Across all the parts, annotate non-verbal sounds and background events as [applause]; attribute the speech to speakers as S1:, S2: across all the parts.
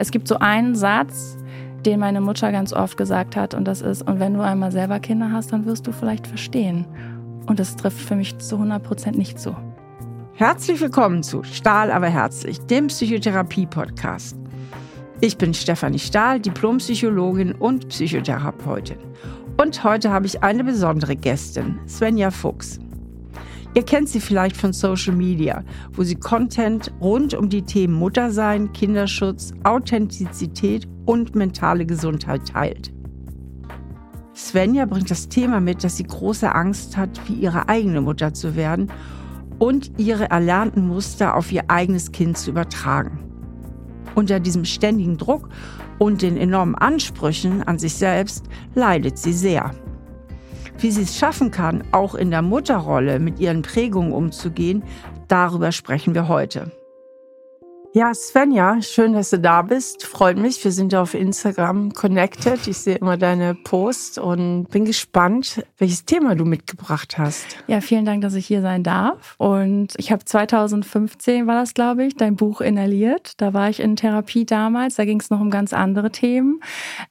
S1: Es gibt so einen Satz, den meine Mutter ganz oft gesagt hat, und das ist, und wenn du einmal selber Kinder hast, dann wirst du vielleicht verstehen. Und das trifft für mich zu 100 Prozent nicht zu.
S2: Herzlich willkommen zu Stahl aber herzlich, dem Psychotherapie-Podcast. Ich bin Stefanie Stahl, Diplompsychologin und Psychotherapeutin. Und heute habe ich eine besondere Gästin, Svenja Fuchs. Ihr kennt sie vielleicht von Social Media, wo sie Content rund um die Themen Muttersein, Kinderschutz, Authentizität und mentale Gesundheit teilt. Svenja bringt das Thema mit, dass sie große Angst hat, wie ihre eigene Mutter zu werden und ihre erlernten Muster auf ihr eigenes Kind zu übertragen. Unter diesem ständigen Druck und den enormen Ansprüchen an sich selbst leidet sie sehr. Wie sie es schaffen kann, auch in der Mutterrolle mit ihren Prägungen umzugehen, darüber sprechen wir heute. Ja, Svenja, schön, dass du da bist. Freut mich. Wir sind ja auf Instagram connected. Ich sehe immer deine Posts und bin gespannt, welches Thema du mitgebracht hast.
S1: Ja, vielen Dank, dass ich hier sein darf. Und ich habe 2015 war das, glaube ich, dein Buch inhaliert. Da war ich in Therapie damals. Da ging es noch um ganz andere Themen,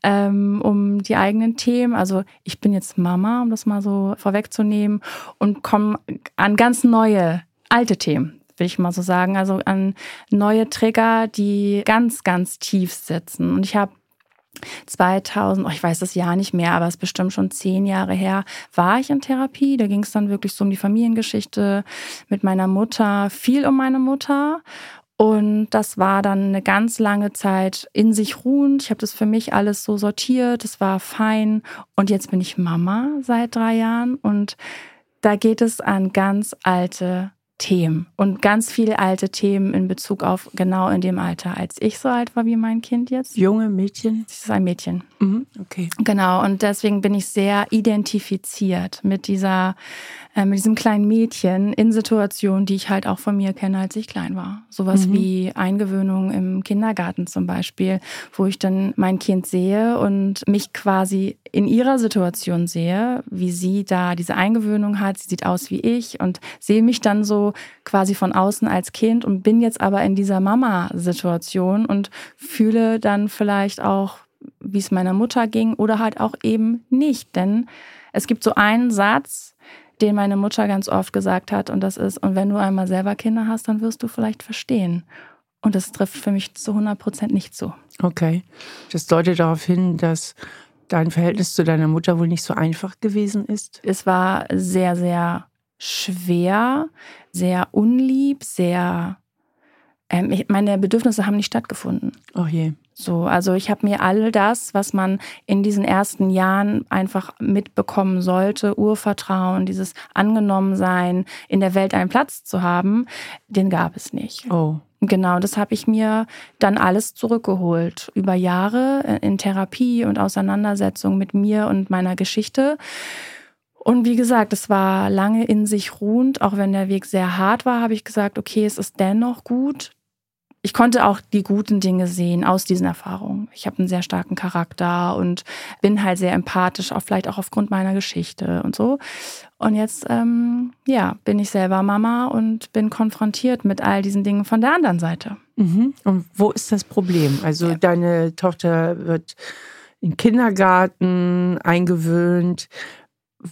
S1: ähm, um die eigenen Themen. Also ich bin jetzt Mama, um das mal so vorwegzunehmen, und komme an ganz neue alte Themen will ich mal so sagen. Also an neue Trigger, die ganz, ganz tief sitzen. Und ich habe 2000, oh, ich weiß das Jahr nicht mehr, aber es ist bestimmt schon zehn Jahre her, war ich in Therapie. Da ging es dann wirklich so um die Familiengeschichte mit meiner Mutter, viel um meine Mutter. Und das war dann eine ganz lange Zeit in sich ruhend. Ich habe das für mich alles so sortiert, es war fein. Und jetzt bin ich Mama seit drei Jahren und da geht es an ganz alte Themen und ganz viele alte Themen in Bezug auf genau in dem Alter, als ich so alt war wie mein Kind jetzt.
S2: Junge Mädchen?
S1: Das ist ein Mädchen.
S2: Mhm, okay.
S1: Genau, und deswegen bin ich sehr identifiziert mit dieser äh, mit diesem kleinen Mädchen in Situationen, die ich halt auch von mir kenne, als ich klein war. Sowas mhm. wie Eingewöhnung im Kindergarten zum Beispiel, wo ich dann mein Kind sehe und mich quasi in ihrer Situation sehe, wie sie da diese Eingewöhnung hat. Sie sieht aus wie ich und sehe mich dann so quasi von außen als Kind und bin jetzt aber in dieser Mama-Situation und fühle dann vielleicht auch, wie es meiner Mutter ging oder halt auch eben nicht. Denn es gibt so einen Satz, den meine Mutter ganz oft gesagt hat. Und das ist, und wenn du einmal selber Kinder hast, dann wirst du vielleicht verstehen. Und das trifft für mich zu 100 Prozent nicht zu.
S2: Okay. Das deutet darauf hin, dass dein Verhältnis zu deiner Mutter wohl nicht so einfach gewesen ist.
S1: Es war sehr, sehr schwer, sehr unlieb, sehr. Ähm, meine Bedürfnisse haben nicht stattgefunden.
S2: Oh je.
S1: So, also ich habe mir all das, was man in diesen ersten Jahren einfach mitbekommen sollte, Urvertrauen, dieses Angenommensein, in der Welt einen Platz zu haben, den gab es nicht.
S2: Oh.
S1: Genau, das habe ich mir dann alles zurückgeholt über Jahre in Therapie und Auseinandersetzung mit mir und meiner Geschichte. Und wie gesagt, es war lange in sich ruhend, auch wenn der Weg sehr hart war, habe ich gesagt, okay, es ist dennoch gut, ich konnte auch die guten Dinge sehen aus diesen Erfahrungen. Ich habe einen sehr starken Charakter und bin halt sehr empathisch, auch vielleicht auch aufgrund meiner Geschichte und so. Und jetzt, ähm, ja, bin ich selber Mama und bin konfrontiert mit all diesen Dingen von der anderen Seite.
S2: Mhm. Und wo ist das Problem? Also ja. deine Tochter wird in Kindergarten eingewöhnt.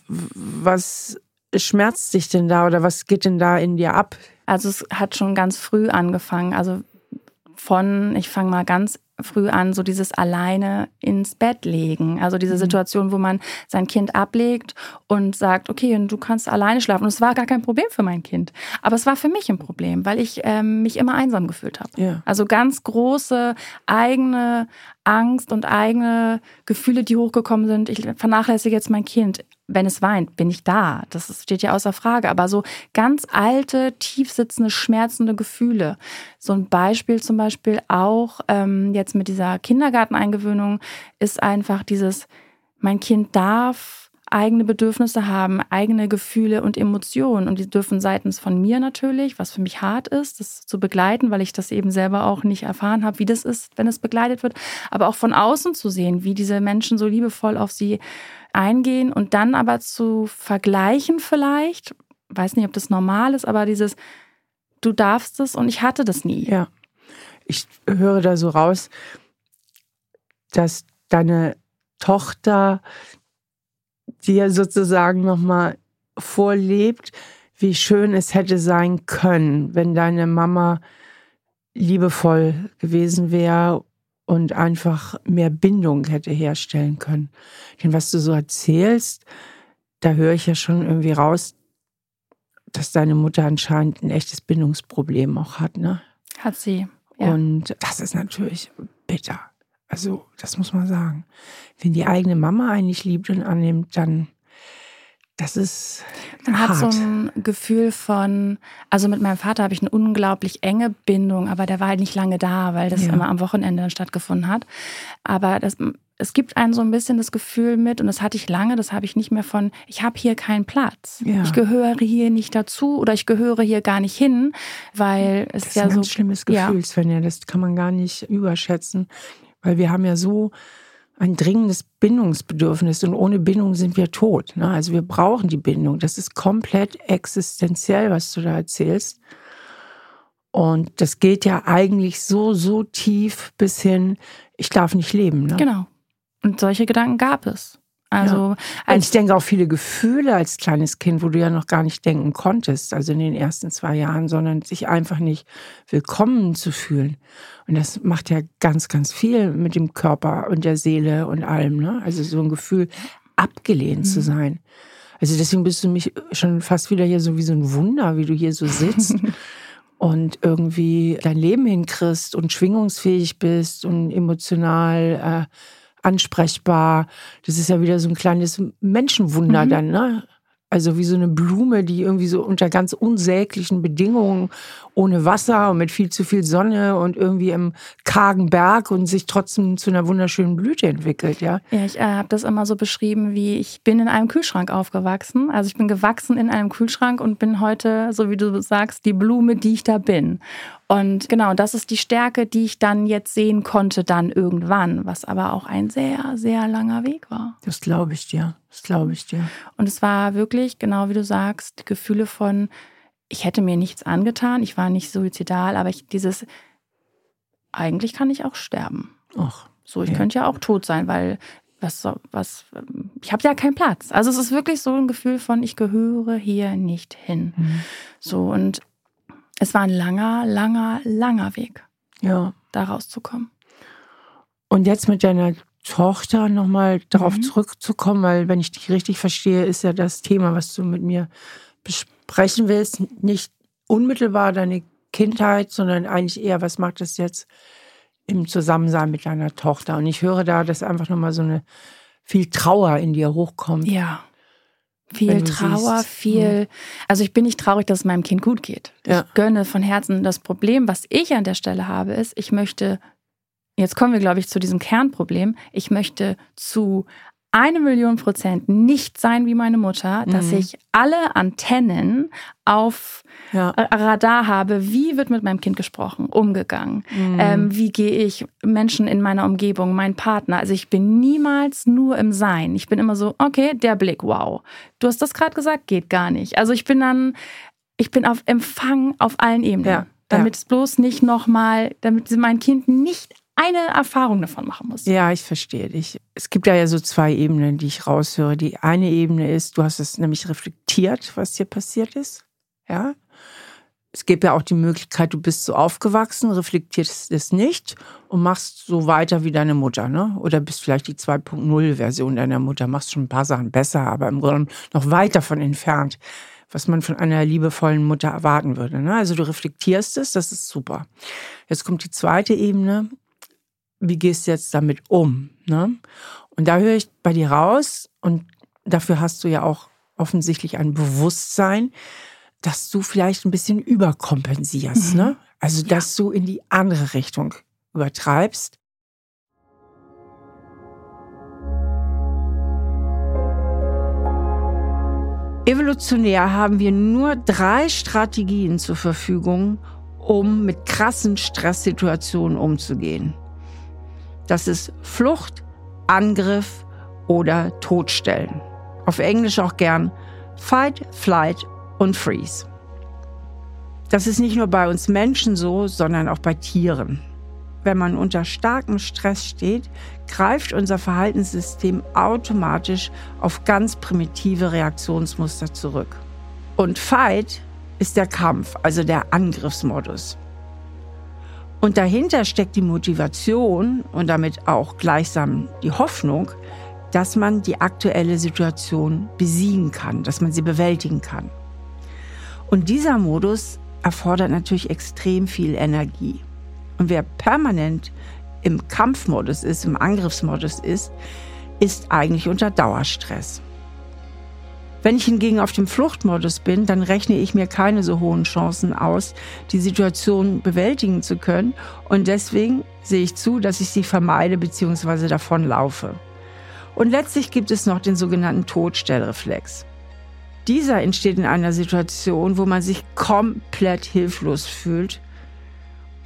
S2: Was schmerzt dich denn da oder was geht denn da in dir ab?
S1: Also es hat schon ganz früh angefangen. Also von, ich fange mal ganz früh an, so dieses alleine ins Bett legen. Also diese mhm. Situation, wo man sein Kind ablegt und sagt, okay, du kannst alleine schlafen. Und es war gar kein Problem für mein Kind. Aber es war für mich ein Problem, weil ich ähm, mich immer einsam gefühlt habe.
S2: Ja.
S1: Also ganz große eigene Angst und eigene Gefühle, die hochgekommen sind. Ich vernachlässige jetzt mein Kind wenn es weint, bin ich da. Das steht ja außer Frage. Aber so ganz alte, tiefsitzende, schmerzende Gefühle. So ein Beispiel zum Beispiel auch ähm, jetzt mit dieser Kindergarteneingewöhnung ist einfach dieses, mein Kind darf eigene Bedürfnisse haben, eigene Gefühle und Emotionen. Und die dürfen seitens von mir natürlich, was für mich hart ist, das zu begleiten, weil ich das eben selber auch nicht erfahren habe, wie das ist, wenn es begleitet wird, aber auch von außen zu sehen, wie diese Menschen so liebevoll auf sie eingehen und dann aber zu vergleichen vielleicht, weiß nicht, ob das normal ist, aber dieses, du darfst es und ich hatte das nie.
S2: Ja. Ich höre da so raus, dass deine Tochter dir sozusagen nochmal vorlebt, wie schön es hätte sein können, wenn deine Mama liebevoll gewesen wäre und einfach mehr Bindung hätte herstellen können. Denn was du so erzählst, da höre ich ja schon irgendwie raus, dass deine Mutter anscheinend ein echtes Bindungsproblem auch hat, ne?
S1: Hat sie.
S2: Ja. Und das ist natürlich bitter. Also, das muss man sagen. Wenn die eigene Mama eigentlich liebt und annimmt, dann das ist.
S1: Man
S2: hart.
S1: hat so ein Gefühl von, also mit meinem Vater habe ich eine unglaublich enge Bindung, aber der war halt nicht lange da, weil das
S2: Ja.
S1: immer am Wochenende dann stattgefunden hat. Aber das, es gibt einen so ein bisschen das Gefühl mit, und das hatte ich lange, das habe ich nicht mehr von, ich habe hier keinen Platz.
S2: Ja.
S1: Ich gehöre hier nicht dazu oder ich gehöre hier gar nicht hin, weil es
S2: Das ist
S1: ja
S2: ein
S1: so.
S2: ganz schlimmes
S1: ja.
S2: Gefühl, Svenja. Das kann man gar nicht überschätzen, weil wir haben ja so ein dringendes Bindungsbedürfnis und ohne Bindung sind wir tot. Ne? Also wir brauchen die Bindung. Das ist komplett existenziell, was du da erzählst. Und das geht ja eigentlich so, so tief bis hin, ich darf nicht leben. Ne?
S1: Genau. Und solche Gedanken gab es. Also
S2: Und
S1: als
S2: ich denke auch viele Gefühle als kleines Kind, wo du ja noch gar nicht denken konntest, also in den ersten zwei Jahren, sondern sich einfach nicht willkommen zu fühlen. Und das macht ja ganz, ganz viel mit dem Körper und der Seele und allem. Ne? Also so ein Gefühl, abgelehnt zu sein. Also deswegen bist du mich schon fast wieder hier so wie so ein Wunder, wie du hier so sitzt. [laughs] Und irgendwie dein Leben hinkriegst und schwingungsfähig bist und emotional äh, ansprechbar. Das ist ja wieder so ein kleines Menschenwunder
S1: Mhm.
S2: dann, ne? Also wie so eine Blume, die irgendwie so unter ganz unsäglichen Bedingungen, ohne Wasser und mit viel zu viel Sonne und irgendwie im kargen Berg und sich trotzdem zu einer wunderschönen Blüte entwickelt, ja.
S1: Ja, ich äh, habe das immer so beschrieben, wie ich bin in einem Kühlschrank aufgewachsen. Also ich bin gewachsen in einem Kühlschrank und bin heute, so wie du sagst, die Blume, die ich da bin. Und genau, das ist die Stärke, die ich dann jetzt sehen konnte, dann irgendwann, was aber auch ein sehr, sehr langer Weg war.
S2: Das glaube ich dir. Das glaube ich dir.
S1: Und es war wirklich, genau wie du sagst, Gefühle von, ich hätte mir nichts angetan, ich war nicht suizidal, aber ich, dieses, eigentlich kann ich auch sterben.
S2: Ach,
S1: So, ich
S2: Ja.
S1: könnte ja auch tot sein, weil was, was, ich habe ja keinen Platz. Also es ist wirklich so ein Gefühl von, ich gehöre hier nicht hin.
S2: Mhm.
S1: So, und es war ein langer, langer, langer Weg,
S2: ja.
S1: da rauszukommen.
S2: Und jetzt mit deiner Tochter nochmal darauf
S1: Mhm.
S2: zurückzukommen, weil wenn ich dich richtig verstehe, ist ja das Thema, was du mit mir besprechen willst, nicht unmittelbar deine Kindheit, sondern eigentlich eher, was macht das jetzt im Zusammensein mit deiner Tochter? Und ich höre da, dass einfach nochmal so eine viel Trauer in dir hochkommt.
S1: Ja. Viel Trauer,
S2: siehst,
S1: viel. Also ich bin nicht traurig, dass es meinem Kind gut geht.
S2: Ja.
S1: Ich gönne von Herzen. Das Problem, was ich an der Stelle habe, ist, ich möchte, jetzt kommen wir, glaube ich, zu diesem Kernproblem, ich möchte zu eine Million Prozent nicht sein wie meine Mutter, dass
S2: Mhm.
S1: ich alle Antennen auf
S2: Ja.
S1: Radar habe, wie wird mit meinem Kind gesprochen, umgegangen, ähm, wie gehe ich Menschen in meiner Umgebung, mein Partner. Also ich bin niemals nur im Sein. Ich bin immer so, okay, der Blick, wow. Du hast das gerade gesagt, geht gar nicht. Also ich bin dann, ich bin auf Empfang auf allen Ebenen.
S2: Ja,
S1: damit es bloß nicht nochmal, damit mein Kind nicht eine Erfahrung davon machen muss.
S2: Ja, ich verstehe dich. Es gibt da ja so zwei Ebenen, die ich raushöre. Die eine Ebene ist, du hast es nämlich reflektiert, was dir passiert ist. Ja. Es gibt ja auch die Möglichkeit, du bist so aufgewachsen, reflektierst es nicht und machst so weiter wie deine Mutter, ne? Oder bist vielleicht die 2.0-Version deiner Mutter, machst schon ein paar Sachen besser, aber im Grunde noch weit davon entfernt, was man von einer liebevollen Mutter erwarten würde. Ne? Also du reflektierst es, das ist super. Jetzt kommt die zweite Ebene, wie gehst du jetzt damit um? Ne? Und da höre ich bei dir raus, und dafür hast du ja auch offensichtlich ein Bewusstsein, dass du vielleicht ein bisschen überkompensierst.
S1: Mhm.
S2: Ne? Also, dass du in die andere Richtung übertreibst. Evolutionär haben wir nur drei Strategien zur Verfügung, um mit krassen Stresssituationen umzugehen. Das ist Flucht, Angriff oder Todstellen. Auf Englisch auch gern Fight, Flight und Freeze. Das ist nicht nur bei uns Menschen so, sondern auch bei Tieren.
S3: wenn man unter starkem Stress steht, greift unser Verhaltenssystem automatisch auf ganz primitive Reaktionsmuster zurück. Und Fight ist der Kampf, also der Angriffsmodus. Und dahinter steckt die Motivation und damit auch gleichsam die Hoffnung, dass man die aktuelle Situation besiegen kann, dass man sie bewältigen kann. Und dieser Modus erfordert natürlich extrem viel Energie. Und wer permanent im Kampfmodus ist, im Angriffsmodus ist, ist eigentlich unter Dauerstress. Wenn ich hingegen auf dem Fluchtmodus bin, dann rechne ich mir keine so hohen Chancen aus, die Situation bewältigen zu können. Und deswegen sehe ich zu, dass ich sie vermeide bzw. davonlaufe. Und letztlich gibt es noch den sogenannten Todstellreflex. Dieser entsteht in einer Situation, wo man sich komplett hilflos fühlt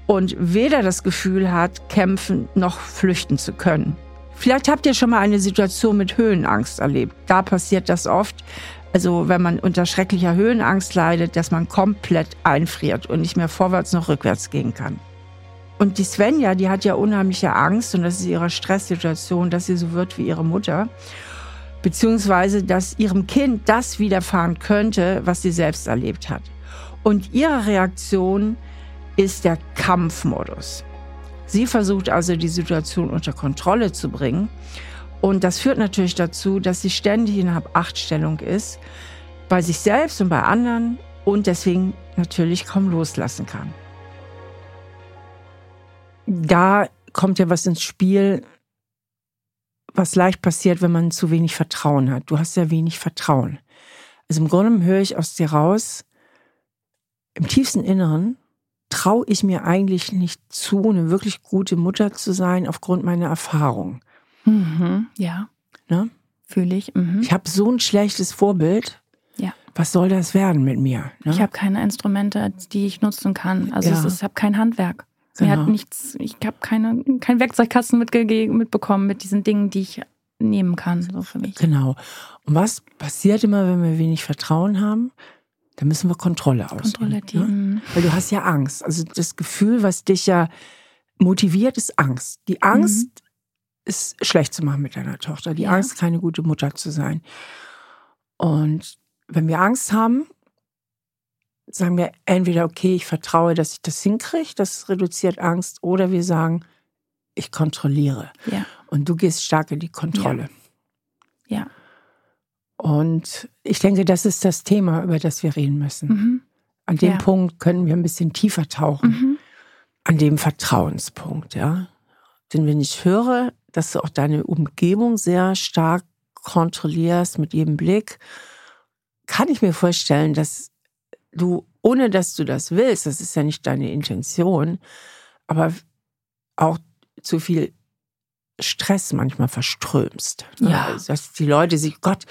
S3: und weder das Gefühl hat, kämpfen noch flüchten zu können. Vielleicht habt ihr schon mal eine Situation mit Höhenangst erlebt. Da passiert das oft. Also wenn man unter schrecklicher Höhenangst leidet, dass man komplett einfriert und nicht mehr vorwärts noch rückwärts gehen kann. Und die Svenja, die hat ja unheimliche Angst und das ist ihre Stresssituation, dass sie so wird wie ihre Mutter. Beziehungsweise, dass ihrem Kind das widerfahren könnte, was sie selbst erlebt hat. Und ihre Reaktion ist der Kampfmodus. Sie versucht also die Situation unter Kontrolle zu bringen. Und das führt natürlich dazu, dass sie ständig in Hab-Acht-Stellung ist, bei sich selbst und bei anderen und deswegen natürlich kaum loslassen kann.
S2: Da kommt ja was ins Spiel, was leicht passiert, wenn man zu wenig Vertrauen hat. Du hast ja wenig Vertrauen. Also im Grunde höre ich aus dir raus, im tiefsten Inneren traue ich mir eigentlich nicht zu, eine wirklich gute Mutter zu sein aufgrund meiner Erfahrung.
S1: Mhm, ja. Ne? Fühle ich. Mhm.
S2: Ich habe so ein schlechtes Vorbild.
S1: Ja.
S2: Was soll das werden mit mir?
S1: Ne? Ich habe keine Instrumente, die ich nutzen kann. Also ja. ich habe kein Handwerk. Genau. Mir hat genau. nichts, ich habe keine, kein Werkzeugkasten mitbekommen mit diesen Dingen, die ich nehmen kann, so für mich.
S2: Genau. Und was passiert immer, wenn wir wenig Vertrauen haben? Da müssen wir Kontrolle ausüben. Ne? Weil du hast ja Angst. Also das Gefühl, was dich ja motiviert, ist Angst. Die Angst mhm. ist schlecht zu machen mit deiner Tochter. Die ja. Angst, keine gute Mutter zu sein. Und wenn wir Angst haben, sagen wir entweder, okay, ich vertraue, dass ich das hinkriege, das reduziert Angst, oder wir sagen, ich kontrolliere.
S1: Ja.
S2: Und du gehst stark in die Kontrolle.
S1: Ja. ja.
S2: Und ich denke, das ist das Thema, über das wir reden müssen. Mhm. An dem ja. Punkt können wir ein bisschen tiefer tauchen. Mhm. An dem Vertrauenspunkt, ja. Denn wenn ich höre, dass du auch deine Umgebung sehr stark kontrollierst mit jedem Blick, kann ich mir vorstellen, dass du, ohne dass du das willst, das ist ja nicht deine Intention, aber auch zu viel Stress manchmal verströmst.
S1: Ne? Ja.
S2: Dass die Leute sich, Gott,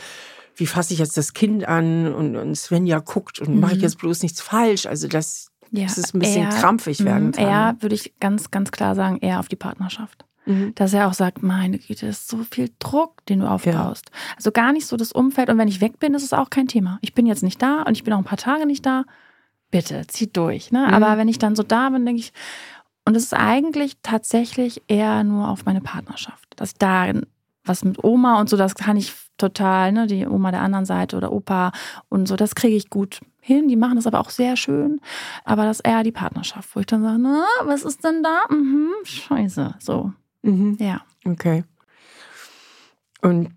S2: wie fasse ich jetzt das Kind an und, und Svenja guckt und mhm. mache ich jetzt bloß nichts falsch. Also das, ja, dass es ein bisschen eher, krampfig werden mhm, kann.
S1: Eher würde ich ganz, ganz klar sagen, eher auf die Partnerschaft. Mhm. Dass er auch sagt, meine Güte, das ist so viel Druck, den du aufbaust. Ja. Also gar nicht so das Umfeld. Und wenn ich weg bin, ist es auch kein Thema. Ich bin jetzt nicht da und ich bin auch ein paar Tage nicht da. Bitte, zieht durch. Ne? Mhm. Aber wenn ich dann so da bin, denke ich, und es ist eigentlich tatsächlich eher nur auf meine Partnerschaft. Dass da was mit Oma und so, das kann ich total, ne, die Oma der anderen Seite oder Opa und so, das kriege ich gut hin. Die machen das aber auch sehr schön. Aber das ist eher die Partnerschaft, wo ich dann sage, na, was ist denn da? Mhm, scheiße. So.
S2: Mhm.
S1: Ja.
S2: Okay. Und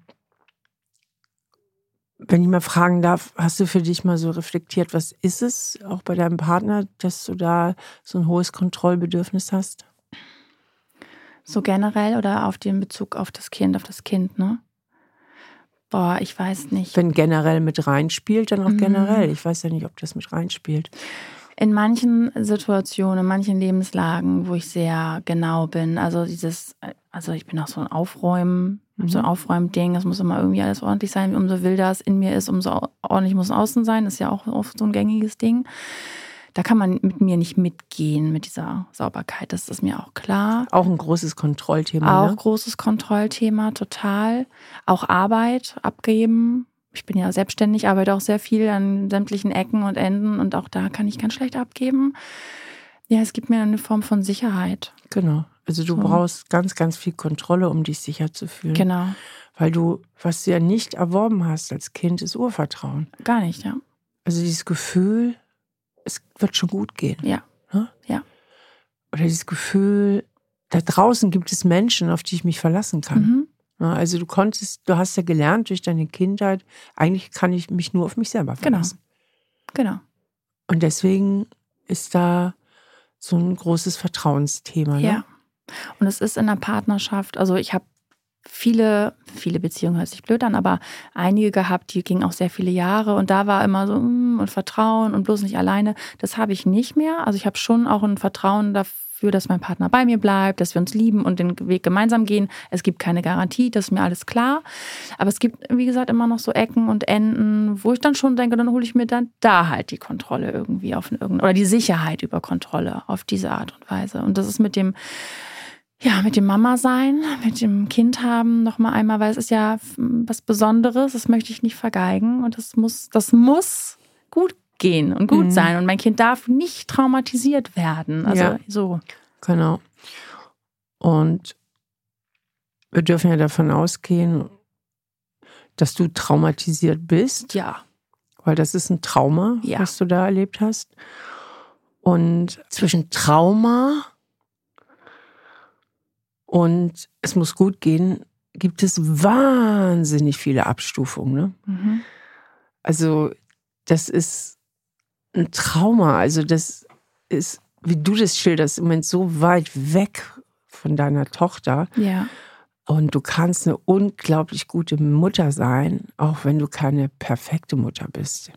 S2: wenn ich mal fragen darf, hast du für dich mal so reflektiert, was ist es auch bei deinem Partner, dass du da so ein hohes Kontrollbedürfnis hast?
S1: So generell oder auf den Bezug auf das Kind, auf das Kind, ne? Boah, ich weiß nicht.
S2: Wenn generell mit reinspielt, dann auch mhm. generell. Ich weiß ja nicht, ob das mit reinspielt.
S1: In manchen Situationen, in manchen Lebenslagen, wo ich sehr genau bin, also dieses, also ich bin auch so ein Aufräumen, mhm. so ein Aufräumding, es muss immer irgendwie alles ordentlich sein, umso wilder es in mir ist, umso ordentlich muss es außen sein, das ist ja auch oft so ein gängiges Ding da kann man mit mir nicht mitgehen mit dieser Sauberkeit. Das ist mir auch klar.
S2: Auch ein großes Kontrollthema.
S1: Auch ne? großes Kontrollthema, total. Auch Arbeit abgeben. Ich bin ja selbstständig, arbeite auch sehr viel an sämtlichen Ecken und Enden und auch da kann ich ganz schlecht abgeben. Ja, es gibt mir eine Form von Sicherheit.
S2: Genau. Also du so. brauchst ganz, ganz viel Kontrolle, um dich sicher zu fühlen.
S1: Genau.
S2: Weil du, was du ja nicht erworben hast als Kind, ist Urvertrauen.
S1: Gar nicht, ja.
S2: Also dieses Gefühl, es wird schon gut gehen.
S1: Ja.
S2: Ne?
S1: Ja.
S2: Oder dieses Gefühl, da draußen gibt es Menschen, auf die ich mich verlassen kann. Mhm. Also du konntest, du hast ja gelernt durch deine Kindheit, eigentlich kann ich mich nur auf mich selber
S1: genau.
S2: verlassen.
S1: Genau. Genau.
S2: Und deswegen ist da so ein großes Vertrauensthema. Ne?
S1: Ja. Und es ist in der Partnerschaft, also ich habe viele, viele Beziehungen hört sich blöd an, aber einige gehabt, die gingen auch sehr viele Jahre und da war immer so mm, und Vertrauen und bloß nicht alleine. Das habe ich nicht mehr. Also ich habe schon auch ein Vertrauen dafür, dass mein Partner bei mir bleibt, dass wir uns lieben und den Weg gemeinsam gehen. Es gibt keine Garantie, das ist mir alles klar. Aber es gibt, wie gesagt, immer noch so Ecken und Enden, wo ich dann schon denke, dann hole ich mir dann da halt die Kontrolle irgendwie auf irgendeine, oder die Sicherheit über Kontrolle auf diese Art und Weise. Und das ist mit dem ja, mit dem Mama sein, mit dem Kind haben noch mal einmal, weil es ist ja was Besonderes, das möchte ich nicht vergeigen und das muss, das muss gut gehen und gut mhm. sein und mein Kind darf nicht traumatisiert werden. Also ja, so.
S2: Genau. Und wir dürfen ja davon ausgehen, dass du traumatisiert bist.
S1: Ja.
S2: Weil das ist ein Trauma, ja. was du da erlebt hast. Und zwischen Trauma und es muss gut gehen, gibt es wahnsinnig viele Abstufungen. Ne? Mhm. Also das ist ein Trauma. Also das ist, wie du das schilderst, im Moment so weit weg von deiner Tochter.
S1: Ja.
S2: Und du kannst eine unglaublich gute Mutter sein, auch wenn du keine perfekte Mutter bist.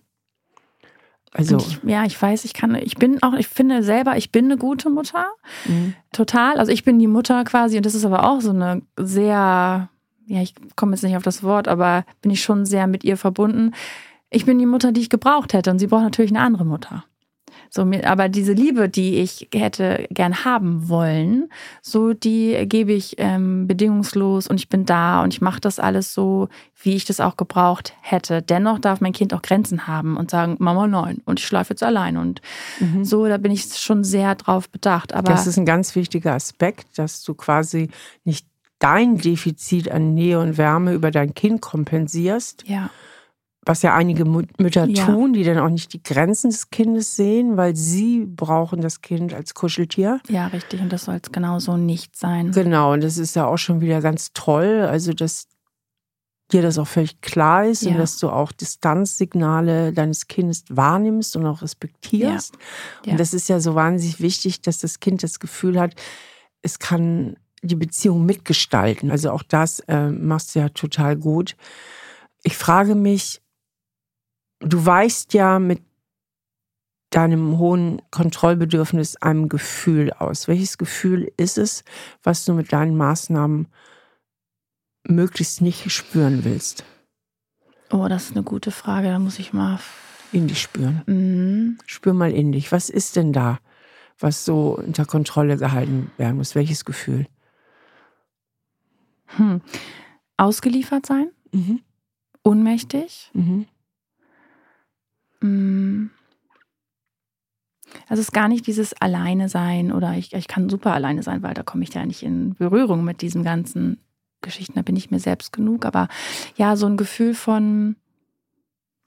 S1: Also ich, ja, ich weiß, ich kann, ich bin auch, ich finde selber, ich bin eine gute Mutter. Mhm. Total. Also ich bin die Mutter quasi und das ist aber auch so eine sehr, ja, ich komme jetzt nicht auf das Wort, aber bin ich schon sehr mit ihr verbunden. Ich bin die Mutter, die ich gebraucht hätte und sie braucht natürlich eine andere Mutter. So, aber diese Liebe, die ich hätte gern haben wollen, so die gebe ich ähm, bedingungslos und ich bin da und ich mache das alles so, wie ich das auch gebraucht hätte. Dennoch darf mein Kind auch Grenzen haben und sagen, Mama, nein, und ich schlafe jetzt allein. Und mhm. so, da bin ich schon sehr drauf bedacht. Aber
S2: das ist ein ganz wichtiger Aspekt, dass du quasi nicht dein Defizit an Nähe und Wärme über dein Kind kompensierst.
S1: Ja
S2: was ja einige Mütter ja. tun, die dann auch nicht die Grenzen des Kindes sehen, weil sie brauchen das Kind als Kuscheltier.
S1: Ja, richtig. Und das soll es genauso nicht sein.
S2: Genau. Und das ist ja auch schon wieder ganz toll. Also, dass dir das auch völlig klar ist ja. und dass du auch Distanzsignale deines Kindes wahrnimmst und auch respektierst. Ja. Und das ist ja so wahnsinnig wichtig, dass das Kind das Gefühl hat, es kann die Beziehung mitgestalten. Also auch das äh, machst du ja total gut. Ich frage mich, du weichst ja mit deinem hohen Kontrollbedürfnis einem Gefühl aus. Welches Gefühl ist es, was du mit deinen Maßnahmen möglichst nicht spüren willst?
S1: Oh, das ist eine gute Frage. Da muss ich mal
S2: in dich spüren.
S1: Mhm.
S2: Spür mal in dich. Was ist denn da, was so unter Kontrolle gehalten werden muss? Welches Gefühl?
S1: Hm. Ausgeliefert sein?
S2: Mhm.
S1: Ohnmächtig?
S2: Mhm.
S1: Mm. Also es ist gar nicht dieses Alleine sein oder ich, ich kann super alleine sein, weil da komme ich ja nicht in Berührung mit diesen ganzen Geschichten. Da bin ich mir selbst genug. Aber ja, so ein Gefühl von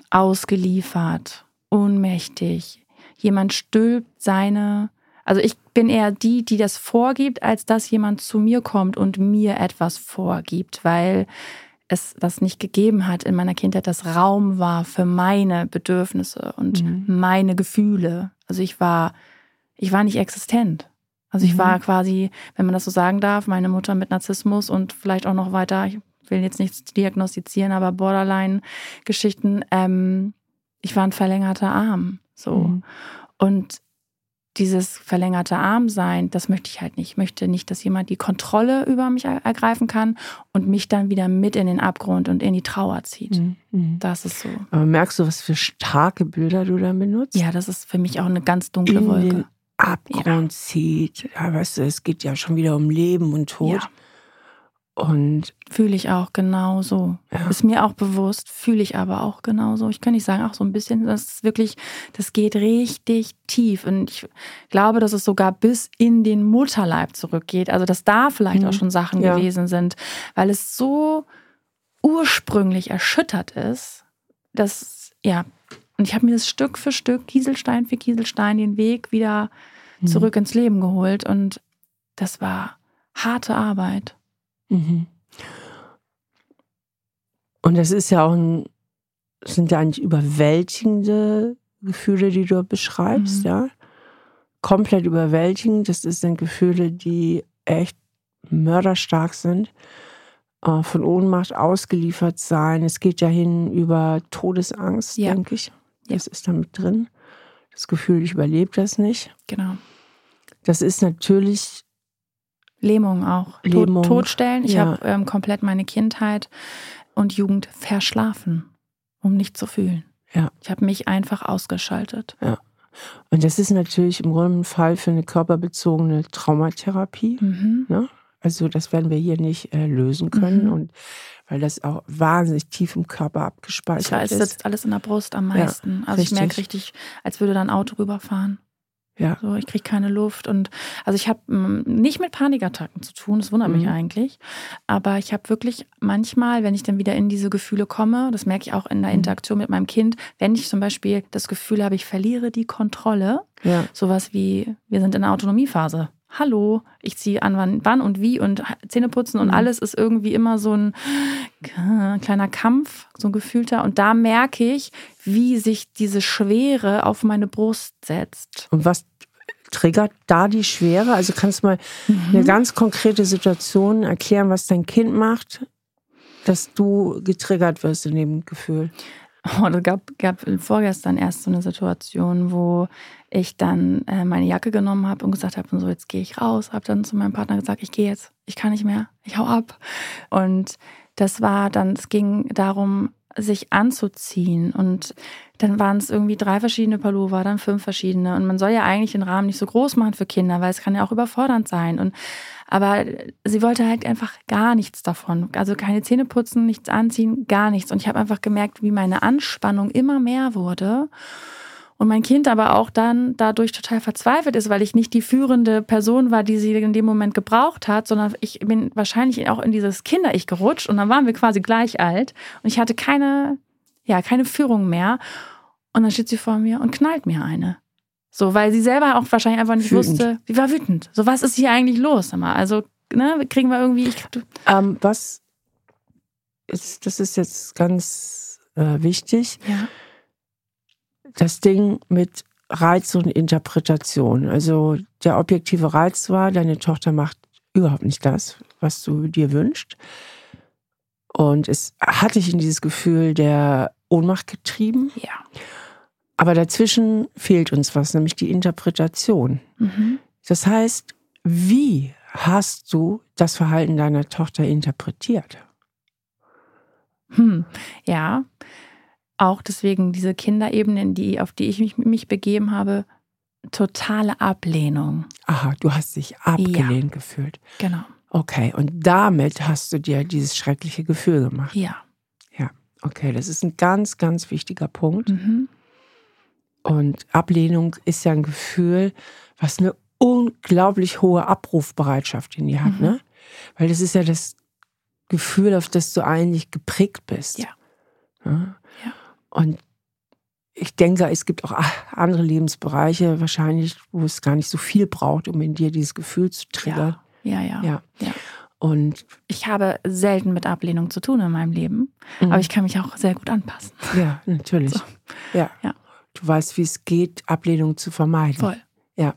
S1: ausgeliefert, ohnmächtig. Jemand stülpt seine. Also ich bin eher die, die das vorgibt, als dass jemand zu mir kommt und mir etwas vorgibt, weil es das nicht gegeben hat in meiner Kindheit, dass Raum war für meine Bedürfnisse und mhm. meine Gefühle. Also ich war, ich war nicht existent. Also ich mhm. war quasi, wenn man das so sagen darf, meine Mutter mit Narzissmus und vielleicht auch noch weiter, ich will jetzt nichts diagnostizieren, aber Borderline-Geschichten, ähm, ich war ein verlängerter Arm. So. Mhm. Und dieses verlängerte Armsein, das möchte ich halt nicht. Ich möchte nicht, dass jemand die Kontrolle über mich ergreifen kann und mich dann wieder mit in den Abgrund und in die Trauer zieht. Mhm. mhm. Das ist so.
S2: Aber merkst du, was für starke Bilder du da benutzt?
S1: Ja, das ist für mich auch eine ganz dunkle
S2: in
S1: Wolke.
S2: Den Abgrund ja. zieht. Ja, weißt du, es geht ja schon wieder um Leben und Tod. Ja. Und
S1: fühle ich auch genauso. Ja. Ist mir auch bewusst, fühle ich aber auch genauso. Ich kann nicht sagen, auch so ein bisschen, das ist wirklich, das geht richtig tief. Und ich glaube, dass es sogar bis in den Mutterleib zurückgeht. Also, dass da vielleicht mhm. auch schon Sachen ja. gewesen sind, weil es so ursprünglich erschüttert ist, dass, ja, und ich habe mir das Stück für Stück, Kieselstein für Kieselstein, den Weg wieder mhm. zurück ins Leben geholt. Und das war harte Arbeit. Mhm.
S2: Und das ist ja auch ein, sind ja eigentlich überwältigende Gefühle, die du beschreibst, mhm. ja. Komplett überwältigend. Das sind Gefühle, die echt mörderstark sind. Äh, von Ohnmacht ausgeliefert sein. Es geht ja hin über Todesangst, ja. denke ich. Das ja. ist damit drin. Das Gefühl, ich überlebe das nicht.
S1: Genau.
S2: Das ist natürlich
S1: Lähmung auch.
S2: Lähmung.
S1: Tod, Todstellen. Ich ja. habe ähm, komplett meine Kindheit und Jugend verschlafen, um nicht zu fühlen.
S2: Ja.
S1: Ich habe mich einfach ausgeschaltet.
S2: Ja. Und das ist natürlich im Grunde ein Fall für eine körperbezogene Traumatherapie. Mhm. Ne? Also das werden wir hier nicht äh, lösen können mhm. und weil das auch wahnsinnig tief im Körper abgespeichert ist.
S1: Es sitzt alles in der Brust am meisten. Ja, also richtig. ich merke richtig, als würde da ein Auto rüberfahren.
S2: Ja.
S1: So, ich kriege keine Luft und also ich habe mm, nicht mit Panikattacken zu tun, das wundert mhm. mich eigentlich, aber ich habe wirklich manchmal, wenn ich dann wieder in diese Gefühle komme, das merke ich auch in der mhm. Interaktion mit meinem Kind, wenn ich zum Beispiel das Gefühl habe, ich verliere die Kontrolle,
S2: ja.
S1: sowas wie wir sind in der Autonomiephase. Hallo, ich ziehe an, wann, wann und wie und Zähne putzen und mhm. alles ist irgendwie immer so ein kleiner Kampf, so ein gefühlter. Und da merke ich, wie sich diese Schwere auf meine Brust setzt.
S2: Und was triggert da die Schwere? Also kannst du mal mhm. eine ganz konkrete Situation erklären, was dein Kind macht, dass du getriggert wirst in dem Gefühl?
S1: Oh, es gab, gab vorgestern erst so eine Situation, wo ich dann äh, meine Jacke genommen habe und gesagt habe, und so jetzt gehe ich raus, habe dann zu meinem Partner gesagt, ich gehe jetzt, ich kann nicht mehr, ich hau ab. Und das war dann, es ging darum, sich anzuziehen. Und dann waren es irgendwie drei verschiedene Pullover, dann fünf verschiedene. Und man soll ja eigentlich den Rahmen nicht so groß machen für Kinder, weil es kann ja auch überfordernd sein. Und aber sie wollte halt einfach gar nichts davon. Also keine Zähne putzen, nichts anziehen, gar nichts. Und ich habe einfach gemerkt, wie meine Anspannung immer mehr wurde. Und mein Kind aber auch dann dadurch total verzweifelt ist, weil ich nicht die führende Person war, die sie in dem Moment gebraucht hat, sondern ich bin wahrscheinlich auch in dieses Kinder-Ich gerutscht und dann waren wir quasi gleich alt und ich hatte keine, ja, keine Führung mehr. Und dann steht sie vor mir und knallt mir eine. So, weil sie selber auch wahrscheinlich einfach nicht wütend. wusste, sie war wütend. So, was ist hier eigentlich los? Also, ne, kriegen wir irgendwie. Ich,
S2: ähm, was ist, das ist jetzt ganz äh, wichtig.
S1: Ja
S2: das Ding mit Reiz und Interpretation. Also der objektive Reiz war, deine Tochter macht überhaupt nicht das, was du dir wünschst. Und es hat dich in dieses Gefühl der Ohnmacht getrieben.
S1: Ja.
S2: Aber dazwischen fehlt uns was, nämlich die Interpretation. Mhm. Das heißt, wie hast du das Verhalten deiner Tochter interpretiert?
S1: Hm, ja, auch deswegen diese Kinderebenen, die, auf die ich mich, mich begeben habe, totale Ablehnung.
S2: Aha, du hast dich abgelehnt ja, gefühlt.
S1: Genau.
S2: Okay, und damit hast du dir dieses schreckliche Gefühl gemacht.
S1: Ja.
S2: Ja, okay, das ist ein ganz, ganz wichtiger Punkt.
S1: Mhm.
S2: Und Ablehnung ist ja ein Gefühl, was eine unglaublich hohe Abrufbereitschaft in dir hat, mhm. ne? Weil das ist ja das Gefühl, auf das du eigentlich geprägt bist.
S1: Ja.
S2: ja? Und ich denke, es gibt auch andere Lebensbereiche wahrscheinlich, wo es gar nicht so viel braucht, um in dir dieses Gefühl zu triggern.
S1: Ja, ja, ja.
S2: ja. Und
S1: ich habe selten mit Ablehnung zu tun in meinem Leben, mhm. aber ich kann mich auch sehr gut anpassen.
S2: Ja, natürlich. [laughs] So. Ja.
S1: ja.
S2: Du weißt, wie es geht, Ablehnung zu vermeiden.
S1: Voll.
S2: Ja.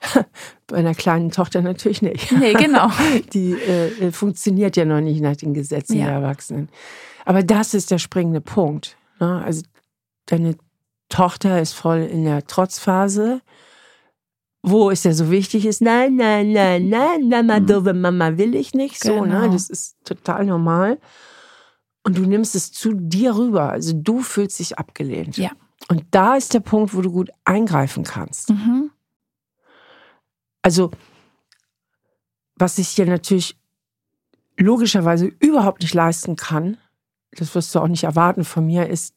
S2: [laughs] Bei einer kleinen Tochter natürlich nicht.
S1: Nee, genau. [laughs]
S2: Die äh, funktioniert ja noch nicht nach den Gesetzen ja. der Erwachsenen. Aber das ist der springende Punkt. Ne? Also deine Tochter ist voll in der Trotzphase, wo es ja so wichtig ist, nein, nein, nein, nein, Mama, mhm. doofe Mama will ich nicht. So, ne? genau. ne? Das ist total normal. Und du nimmst es zu dir rüber. Also du fühlst dich abgelehnt.
S1: Ja.
S2: Und da ist der Punkt, wo du gut eingreifen kannst.
S1: Mhm.
S2: Also, was ich dir natürlich logischerweise überhaupt nicht leisten kann, das wirst du auch nicht erwarten von mir, ist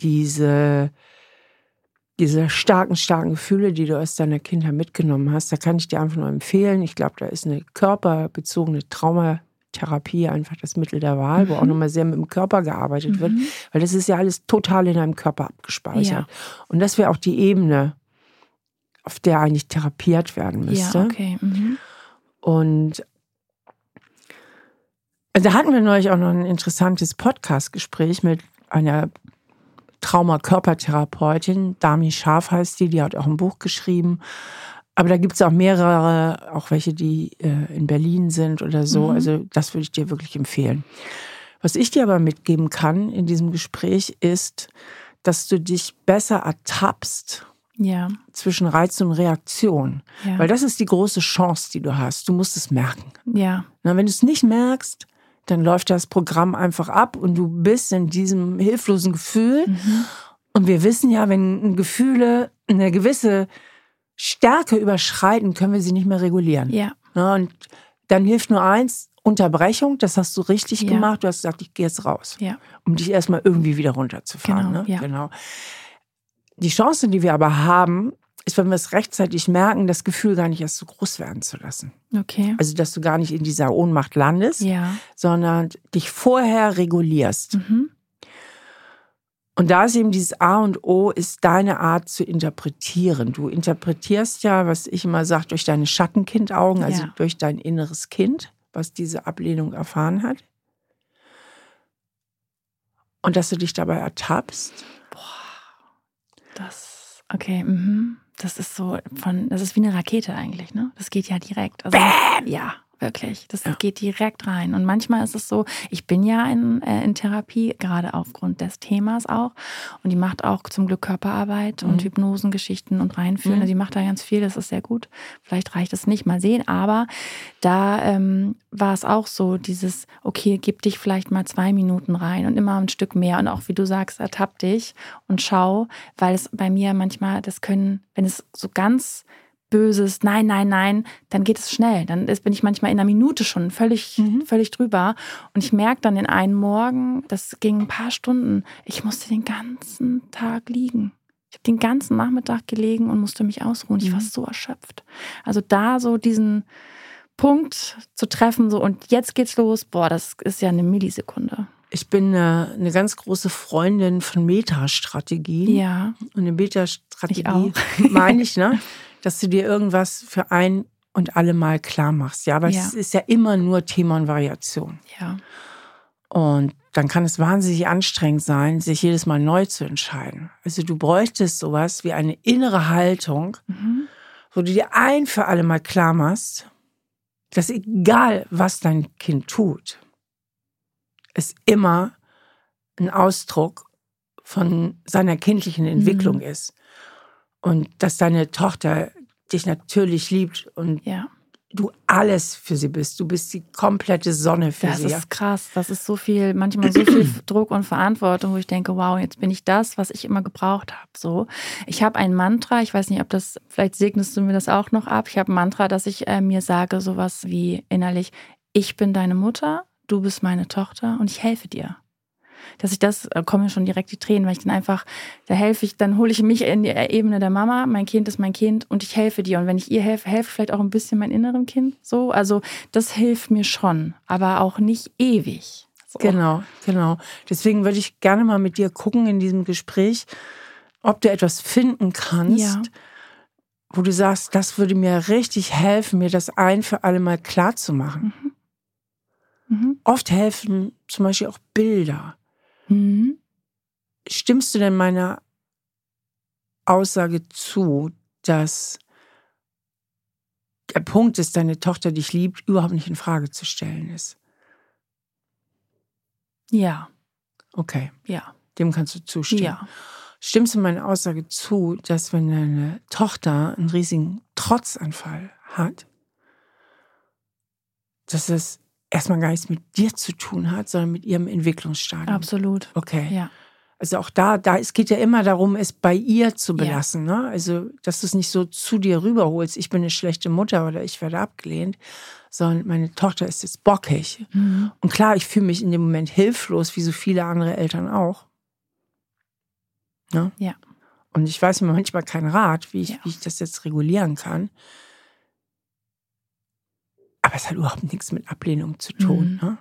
S2: diese, diese starken, starken Gefühle, die du aus deiner Kindheit mitgenommen hast. Da kann ich dir einfach nur empfehlen. Ich glaube, da ist eine körperbezogene Traumatherapie einfach das Mittel der Wahl, mhm. wo auch mhm. nochmal sehr mit dem Körper gearbeitet mhm. wird, weil das ist ja alles total in deinem Körper abgespeichert. Ja. Und das wäre auch die Ebene, auf der eigentlich therapiert werden müsste.
S1: Ja, okay. Mhm.
S2: Und da hatten wir neulich auch noch ein interessantes Podcast-Gespräch mit einer Trauma-Körpertherapeutin. Dami Scharf heißt die, die hat auch ein Buch geschrieben. Aber da gibt es auch mehrere, auch welche, die äh, in Berlin sind oder so. Mhm. Also das würde ich dir wirklich empfehlen. Was ich dir aber mitgeben kann in diesem Gespräch ist, dass du dich besser ertappst
S1: ja.
S2: zwischen Reiz und Reaktion. Ja. Weil das ist die große Chance, die du hast. Du musst es merken.
S1: Ja.
S2: Na, wenn du es nicht merkst, dann läuft das Programm einfach ab und du bist in diesem hilflosen Gefühl. Mhm. Und wir wissen ja, wenn Gefühle eine gewisse Stärke überschreiten, können wir sie nicht mehr regulieren.
S1: Ja.
S2: ja und dann hilft nur eins, Unterbrechung, das hast du richtig ja. gemacht. Du hast gesagt, ich gehe jetzt raus,
S1: ja.
S2: um dich erstmal irgendwie wieder runterzufahren.
S1: Genau,
S2: ne? ja. genau. Die Chance, die wir aber haben, ist, wenn wir es rechtzeitig merken, das Gefühl gar nicht erst so groß werden zu lassen.
S1: Okay.
S2: Also, dass du gar nicht in dieser Ohnmacht landest, sondern dich vorher regulierst.
S1: Mhm.
S2: Und da ist eben dieses A und O, ist deine Art zu interpretieren. Du interpretierst ja, was ich immer sage, durch deine Schattenkindaugen, also
S1: ja.
S2: durch dein inneres Kind, was diese Ablehnung erfahren hat. Und dass du dich dabei ertappst.
S1: Boah, das, okay, mhm. Das ist so von, das ist wie eine Rakete eigentlich, ne? Das geht ja direkt.
S2: Also,
S1: Bam! Ja, Wirklich, das ja. geht direkt rein. Und manchmal ist es so, ich bin ja in, äh, in Therapie, gerade aufgrund des Themas auch. Und die macht auch zum Glück Körperarbeit mhm. und Hypnosengeschichten und Reinführen. Mhm. Die macht da ganz viel, das ist sehr gut. Vielleicht reicht es nicht, mal sehen. Aber da ähm, war es auch so, dieses, okay, gib dich vielleicht mal zwei Minuten rein und immer ein Stück mehr. Und auch wie du sagst, ertapp dich und schau, weil es bei mir manchmal, das können, wenn es so ganz böses Nein, nein, nein, dann geht es schnell. Dann bin ich manchmal in einer Minute schon völlig, mhm. völlig drüber. Und ich merke dann den einen Morgen, das ging ein paar Stunden, ich musste den ganzen Tag liegen. Ich habe den ganzen Nachmittag gelegen und musste mich ausruhen. Ich war mhm. so erschöpft. Also da so diesen Punkt zu treffen, so und jetzt geht's los, boah, das ist ja eine Millisekunde.
S2: Ich bin eine, eine ganz große Freundin von Metastrategie.
S1: Ja.
S2: Und eine Metastrategie meine ich, ne? [laughs] dass du dir irgendwas für ein und alle Mal klar machst. Ja, aber ja. es ist ja immer nur Thema und Variation.
S1: Ja.
S2: Und dann kann es wahnsinnig anstrengend sein, sich jedes Mal neu zu entscheiden. Also du bräuchtest sowas wie eine innere Haltung, mhm. wo du dir ein für alle Mal klar machst, dass egal was dein Kind tut, es immer ein Ausdruck von seiner kindlichen Entwicklung mhm. ist und dass deine Tochter dich natürlich liebt und
S1: ja.
S2: du alles für sie bist. Du bist die komplette Sonne für
S1: das
S2: sie.
S1: Das ist krass. Das ist so viel, manchmal so viel [clears throat] Druck und Verantwortung, wo ich denke, wow, jetzt bin ich das, was ich immer gebraucht habe. So, ich habe ein Mantra. Ich weiß nicht, ob das vielleicht segnest du mir das auch noch ab. Ich habe ein Mantra, dass ich äh, mir sage, sowas wie innerlich: Ich bin deine Mutter, du bist meine Tochter und ich helfe dir dass ich das, äh, kommen schon direkt die Tränen, weil ich dann einfach, da helfe ich, dann hole ich mich in die Ebene der Mama, mein Kind ist mein Kind und ich helfe dir. Und wenn ich ihr helfe, helfe vielleicht auch ein bisschen mein innerem Kind. So, also das hilft mir schon, aber auch nicht ewig. So.
S2: Genau, genau. Deswegen würde ich gerne mal mit dir gucken in diesem Gespräch, ob du etwas finden kannst, ja. wo du sagst, das würde mir richtig helfen, mir das ein für alle Mal klar zu machen. Mhm. Mhm. Oft helfen zum Beispiel auch Bilder.
S1: Mhm.
S2: Stimmst du denn meiner Aussage zu, dass der Punkt ist, deine Tochter dich liebt, überhaupt nicht in Frage zu stellen ist?
S1: Ja.
S2: Okay.
S1: Ja.
S2: Dem kannst du zustimmen.
S1: Ja.
S2: Stimmst du meiner Aussage zu, dass wenn deine Tochter einen riesigen Trotzanfall hat, dass es erstmal gar nichts mit dir zu tun hat, sondern mit ihrem Entwicklungsstadium.
S1: Absolut.
S2: Okay.
S1: Ja.
S2: Also auch da, da, es geht ja immer darum, es bei ihr zu belassen. Ja. Ne? Also, dass du es nicht so zu dir rüberholst, ich bin eine schlechte Mutter oder ich werde abgelehnt, sondern meine Tochter ist jetzt bockig. Mhm. Und klar, ich fühle mich in dem Moment hilflos, wie so viele andere Eltern auch.
S1: Ne? Ja.
S2: Und ich weiß mir manchmal keinen Rat, wie ich, ja. wie ich das jetzt regulieren kann. Aber es hat überhaupt nichts mit Ablehnung zu tun. Mhm. Ne?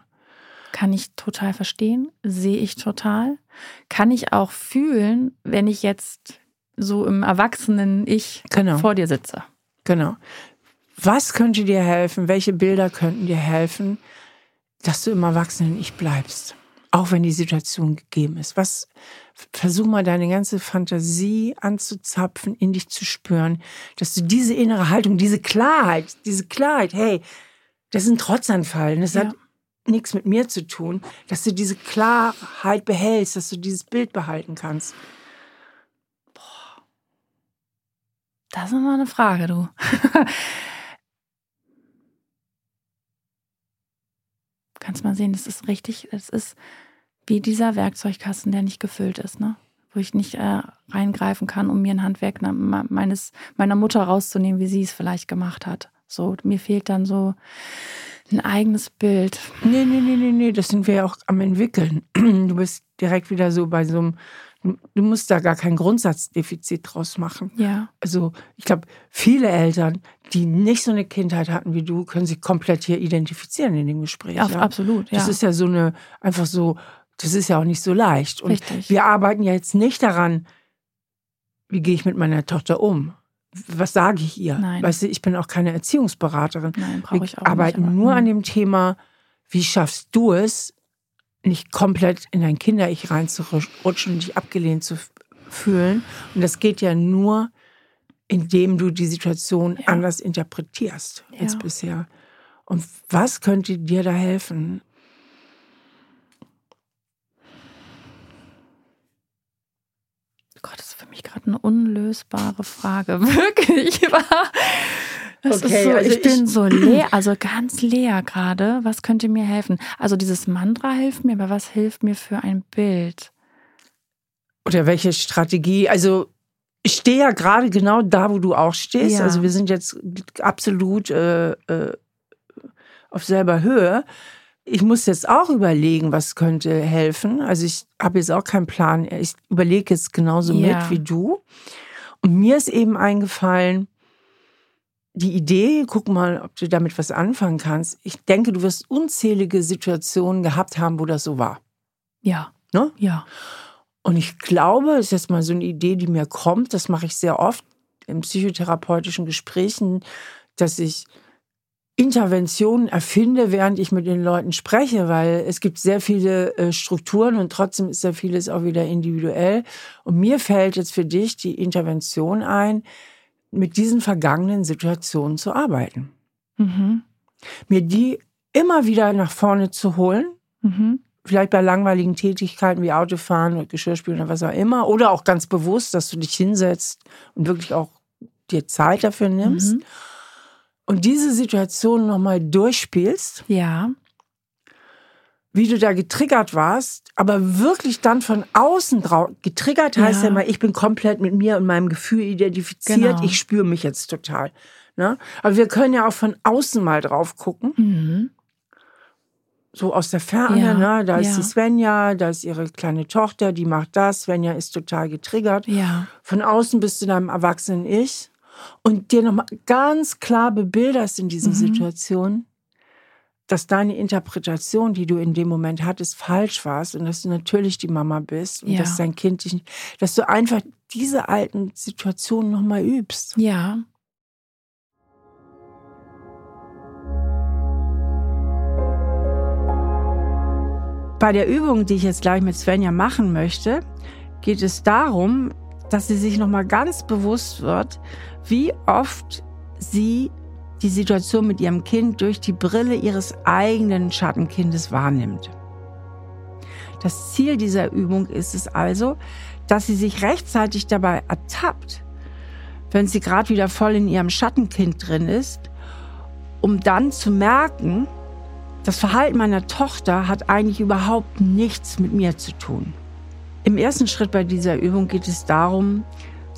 S1: Kann ich total verstehen, sehe ich total. Kann ich auch fühlen, wenn ich jetzt so im Erwachsenen-Ich genau. vor dir sitze.
S2: Genau. Was könnte dir helfen? Welche Bilder könnten dir helfen, dass du im Erwachsenen-Ich bleibst? Auch wenn die Situation gegeben ist. Was, versuch mal deine ganze Fantasie anzuzapfen, in dich zu spüren, dass du diese innere Haltung, diese Klarheit, diese Klarheit, hey, das ist ein Trotzanfall. Und das ja. hat nichts mit mir zu tun, dass du diese Klarheit behältst, dass du dieses Bild behalten kannst.
S1: Boah. Das ist immer eine Frage, du. [laughs] Kannst mal sehen, das ist richtig, das ist wie dieser Werkzeugkasten, der nicht gefüllt ist, ne? Wo ich nicht äh, reingreifen kann, um mir ein Handwerk meines, meiner Mutter rauszunehmen, wie sie es vielleicht gemacht hat. So, mir fehlt dann so ein eigenes Bild.
S2: Nee, nee, nee, nee, nee, das sind wir ja auch am entwickeln. Du bist direkt wieder so bei so einem, du musst da gar kein Grundsatzdefizit draus machen.
S1: Ja.
S2: Also, ich glaube, viele Eltern, die nicht so eine Kindheit hatten wie du, können sich komplett hier identifizieren in dem Gespräch. Ja,
S1: ja. Absolut, ja.
S2: Das ist ja so eine, einfach so, das ist ja auch nicht so leicht. Und
S1: Richtig.
S2: wir arbeiten ja jetzt nicht daran, wie gehe ich mit meiner Tochter um was sage ich ihr?
S1: Nein.
S2: Weißt du, ich bin auch keine Erziehungsberaterin.
S1: Nein, brauche ich auch
S2: Wir arbeiten
S1: nicht,
S2: nur an dem Thema, wie schaffst du es, nicht komplett in dein Kinder-Ich reinzurutschen und dich abgelehnt zu fühlen. Und das geht ja nur, indem du die Situation ja. anders interpretierst ja. als bisher. Und was könnte dir da helfen?
S1: Mich gerade eine unlösbare Frage. [laughs] Wirklich war. Das okay, ist so, also ich, ich bin so leer, also ganz leer gerade. Was könnte mir helfen? Also dieses Mantra hilft mir, aber was hilft mir für ein Bild?
S2: Oder welche Strategie? Also ich stehe ja gerade genau da, wo du auch stehst. Ja. Also wir sind jetzt absolut äh, äh, auf selber Höhe ich muss jetzt auch überlegen, was könnte helfen. Also ich habe jetzt auch keinen Plan. Ich überlege jetzt genauso ja. mit wie du. Und mir ist eben eingefallen, die Idee, guck mal, ob du damit was anfangen kannst. Ich denke, du wirst unzählige Situationen gehabt haben, wo das so war.
S1: Ja.
S2: Ne?
S1: Ja.
S2: Und ich glaube, ist jetzt mal so eine Idee, die mir kommt, das mache ich sehr oft in psychotherapeutischen Gesprächen, dass ich Interventionen erfinde, während ich mit den Leuten spreche, weil es gibt sehr viele äh, Strukturen und trotzdem ist ja vieles auch wieder individuell. Und mir fällt jetzt für dich die Intervention ein, mit diesen vergangenen Situationen zu arbeiten. Mhm. Mir die immer wieder nach vorne zu holen. Mhm. Vielleicht bei langweiligen Tätigkeiten wie Autofahren oder Geschirrspülen oder was auch immer. Oder auch ganz bewusst, dass du dich hinsetzt und wirklich auch dir Zeit dafür nimmst. Mhm und diese Situation nochmal durchspielst.
S1: Ja.
S2: Wie du da getriggert warst, aber wirklich dann von außen drauf. Getriggert heißt ja. ja mal, ich bin komplett mit mir und meinem Gefühl identifiziert. Genau. Ich spüre mich jetzt total. Ne? Aber wir können ja auch von außen mal drauf gucken. Mhm. So aus der Ferne, ja. ne? da ist ja. die Svenja, da ist ihre kleine Tochter, die macht das. Svenja ist total getriggert.
S1: Ja.
S2: Von außen bist du deinem erwachsenen Ich und dir nochmal ganz klar bebilderst in diesen mhm. Situationen, dass deine Interpretation, die du in dem Moment hattest, falsch warst und dass du natürlich die Mama bist und
S1: ja.
S2: dass dein Kind dich nicht, dass du einfach diese alten Situationen nochmal übst.
S1: Ja.
S3: Bei der Übung, die ich jetzt gleich mit Svenja machen möchte, geht es darum, dass sie sich nochmal ganz bewusst wird, wie oft sie die Situation mit ihrem Kind durch die Brille ihres eigenen Schattenkindes wahrnimmt. Das Ziel dieser Übung ist es also, dass sie sich rechtzeitig dabei ertappt, wenn sie gerade wieder voll in ihrem Schattenkind drin ist, um dann zu merken, das Verhalten meiner Tochter hat eigentlich überhaupt nichts mit mir zu tun. Im ersten Schritt bei dieser Übung geht es darum,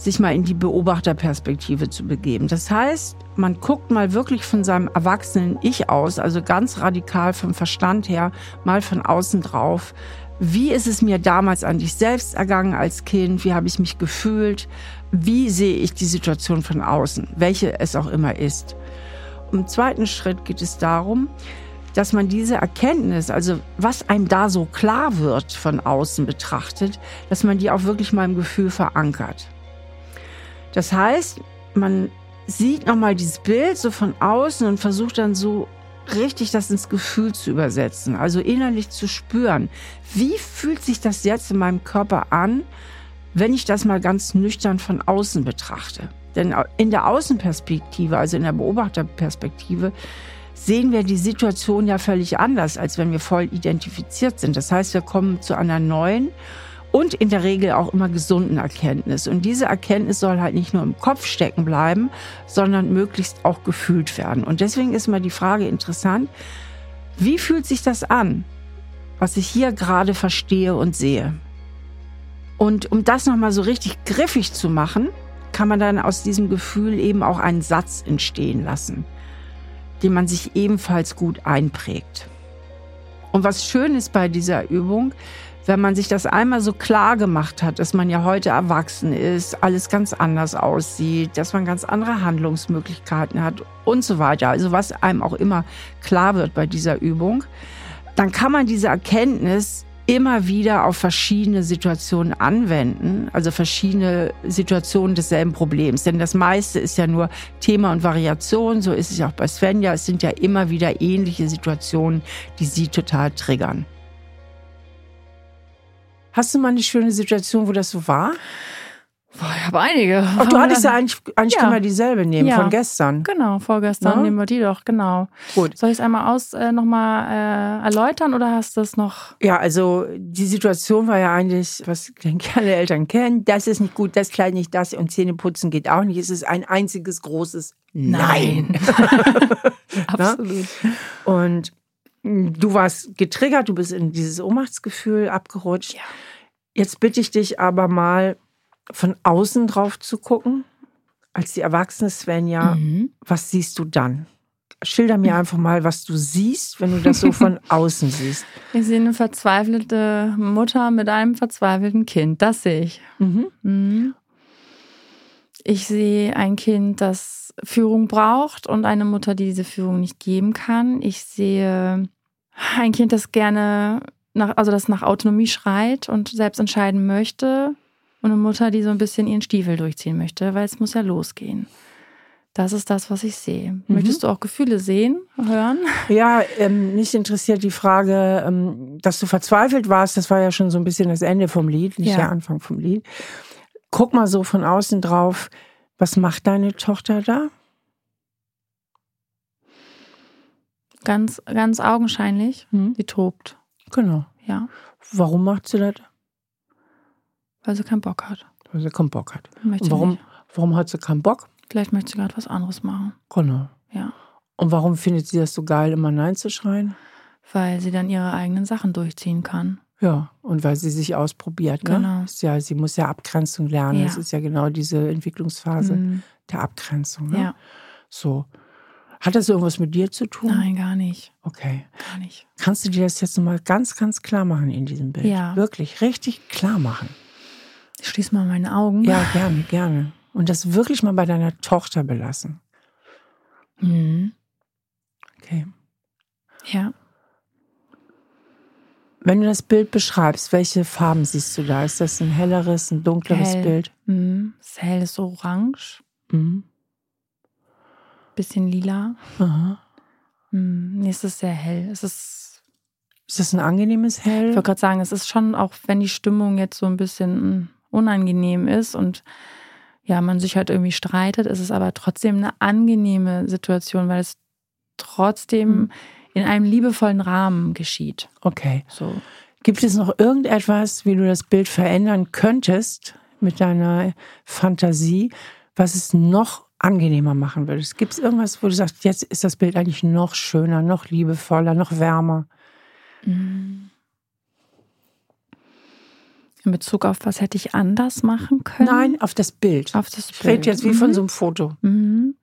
S3: sich mal in die Beobachterperspektive zu begeben. Das heißt, man guckt mal wirklich von seinem erwachsenen Ich aus, also ganz radikal vom Verstand her, mal von außen drauf. Wie ist es mir damals an dich selbst ergangen als Kind? Wie habe ich mich gefühlt? Wie sehe ich die Situation von außen, welche es auch immer ist? Im zweiten Schritt geht es darum, dass man diese Erkenntnis, also was einem da so klar wird von außen betrachtet, dass man die auch wirklich mal im Gefühl verankert. Das heißt, man sieht nochmal dieses Bild so von außen und versucht dann so richtig das ins Gefühl zu übersetzen, also innerlich zu spüren. Wie fühlt sich das jetzt in meinem Körper an, wenn ich das mal ganz nüchtern von außen betrachte? Denn in der Außenperspektive, also in der Beobachterperspektive, sehen wir die Situation ja völlig anders, als wenn wir voll identifiziert sind. Das heißt, wir kommen zu einer neuen und in der Regel auch immer gesunden Erkenntnis. Und diese Erkenntnis soll halt nicht nur im Kopf stecken bleiben, sondern möglichst auch gefühlt werden. Und deswegen ist mal die Frage interessant, wie fühlt sich das an, was ich hier gerade verstehe und sehe? Und um das nochmal so richtig griffig zu machen, kann man dann aus diesem Gefühl eben auch einen Satz entstehen lassen, den man sich ebenfalls gut einprägt. Und was schön ist bei dieser Übung, wenn man sich das einmal so klar gemacht hat, dass man ja heute erwachsen ist, alles ganz anders aussieht, dass man ganz andere Handlungsmöglichkeiten hat und so weiter, also was einem auch immer klar wird bei dieser Übung, dann kann man diese Erkenntnis immer wieder auf verschiedene Situationen anwenden, also verschiedene Situationen desselben Problems. Denn das meiste ist ja nur Thema und Variation, so ist es ja auch bei Svenja. Es sind ja immer wieder ähnliche Situationen, die sie total triggern.
S2: Hast du mal eine schöne Situation, wo das so war?
S1: Boah, ich habe einige.
S2: Ach, du hattest ja eigentlich, eigentlich ja. können wir dieselbe nehmen ja. von gestern.
S1: Genau, vorgestern ja? nehmen wir die doch, genau. Gut. Soll ich es einmal aus äh, nochmal äh, erläutern oder hast du es noch?
S2: Ja, also die Situation war ja eigentlich, was denke ich alle Eltern kennen, das ist nicht gut, das Kleid nicht das und Zähne putzen geht auch nicht. Es ist ein einziges großes Nein. Nein. [laughs] [laughs]
S1: Absolut.
S2: Und du warst getriggert, du bist in dieses Ohnmachtsgefühl abgerutscht. Ja. Jetzt bitte ich dich aber mal von außen drauf zu gucken, als die erwachsene Svenja. Mhm. Was siehst du dann? Schilder mir [laughs] einfach mal, was du siehst, wenn du das so von [laughs] außen siehst.
S1: Ich sehe eine verzweifelte Mutter mit einem verzweifelten Kind. Das sehe ich. Mhm. Mhm. Ich sehe ein Kind, das Führung braucht und eine Mutter, die diese Führung nicht geben kann. Ich sehe ein Kind, das gerne nach, also das nach Autonomie schreit und selbst entscheiden möchte. Und eine Mutter, die so ein bisschen ihren Stiefel durchziehen möchte, weil es muss ja losgehen. Das ist das, was ich sehe. Mhm. Möchtest du auch Gefühle sehen, hören?
S2: Ja, ähm, mich interessiert die Frage, ähm, dass du verzweifelt warst. Das war ja schon so ein bisschen das Ende vom Lied, nicht ja. der Anfang vom Lied. Guck mal so von außen drauf. Was macht deine Tochter da?
S1: Ganz, ganz augenscheinlich. Mhm. Sie tobt.
S2: Genau.
S1: Ja.
S2: Warum macht sie das?
S1: Weil sie keinen Bock hat.
S2: Weil sie keinen Bock hat. Warum, warum hat sie keinen Bock?
S1: Vielleicht möchte sie gerade was anderes machen.
S2: Genau.
S1: Ja.
S2: Und warum findet sie das so geil, immer Nein zu schreien?
S1: Weil sie dann ihre eigenen Sachen durchziehen kann.
S2: Ja, und weil sie sich ausprobiert. Ne? Genau. Ja, sie muss ja Abgrenzung lernen. Ja. Das ist ja genau diese Entwicklungsphase mhm. der Abgrenzung. Ne? Ja. So. Hat das irgendwas mit dir zu tun?
S1: Nein, gar nicht.
S2: Okay.
S1: Gar nicht.
S2: Kannst du dir das jetzt nochmal ganz, ganz klar machen in diesem Bild? Ja. Wirklich, richtig klar machen.
S1: Ich schließe mal meine Augen.
S2: Ja, gerne, gerne. Und das wirklich mal bei deiner Tochter belassen. Mhm. Okay.
S1: Ja.
S2: Wenn du das Bild beschreibst, welche Farben siehst du da? Ist das ein helleres, ein dunkleres
S1: hell.
S2: Bild?
S1: Mhm. Das hell ist orange. Mhm. Bisschen lila. Aha. Mhm. Nee, es ist sehr hell. Es ist.
S2: Ist das ein angenehmes Hell?
S1: Ich wollte gerade sagen, es ist schon, auch wenn die Stimmung jetzt so ein bisschen unangenehm ist und ja, man sich halt irgendwie streitet, ist es aber trotzdem eine angenehme Situation, weil es trotzdem mhm. In einem liebevollen Rahmen geschieht.
S2: Okay. So. Gibt es noch irgendetwas, wie du das Bild verändern könntest mit deiner Fantasie, was es noch angenehmer machen würdest? Gibt es irgendwas, wo du sagst, jetzt ist das Bild eigentlich noch schöner, noch liebevoller, noch wärmer?
S1: Mhm. In Bezug auf was hätte ich anders machen können?
S2: Nein, auf das Bild.
S1: Auf das
S2: Bild. Ich rede jetzt wie mhm. von so einem Foto. Mhm.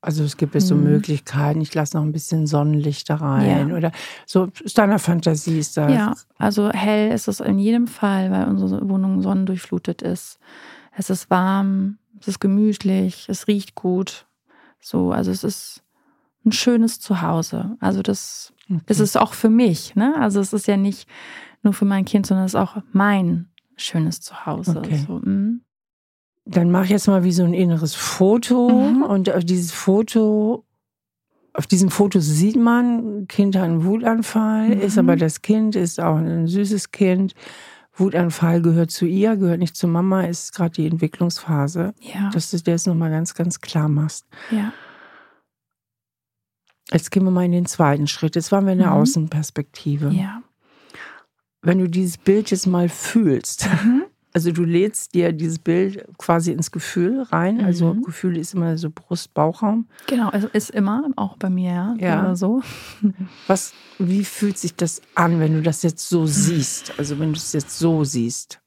S2: Also es gibt jetzt so mhm. Möglichkeiten, ich lasse noch ein bisschen Sonnenlicht da rein ja. oder so ist deiner Fantasie ist das.
S1: Ja, also hell ist es in jedem Fall, weil unsere Wohnung sonnendurchflutet ist. Es ist warm, es ist gemütlich, es riecht gut. So, also es ist ein schönes Zuhause. Also das okay. ist es auch für mich, ne? Also es ist ja nicht nur für mein Kind, sondern es ist auch mein schönes Zuhause. Okay. So, mm.
S2: Dann mach ich jetzt mal wie so ein inneres Foto mhm. und auf dieses Foto, auf diesem Foto sieht man, Kind hat einen Wutanfall, mhm. ist aber das Kind, ist auch ein süßes Kind. Wutanfall gehört zu ihr, gehört nicht zu Mama, ist gerade die Entwicklungsphase. Ja. Dass du dir das nochmal ganz, ganz klar machst.
S1: Ja.
S2: Jetzt gehen wir mal in den zweiten Schritt. Jetzt waren wir in der mhm. Außenperspektive.
S1: Ja.
S2: Wenn du dieses Bild jetzt mal fühlst, mhm. Also du lädst dir dieses Bild quasi ins Gefühl rein. Also mhm. Gefühl ist immer so Brust-Bauchraum.
S1: Genau, also ist immer, auch bei mir, ja. ja. Oder so.
S2: Was, wie fühlt sich das an, wenn du das jetzt so siehst? Also wenn du es jetzt so siehst?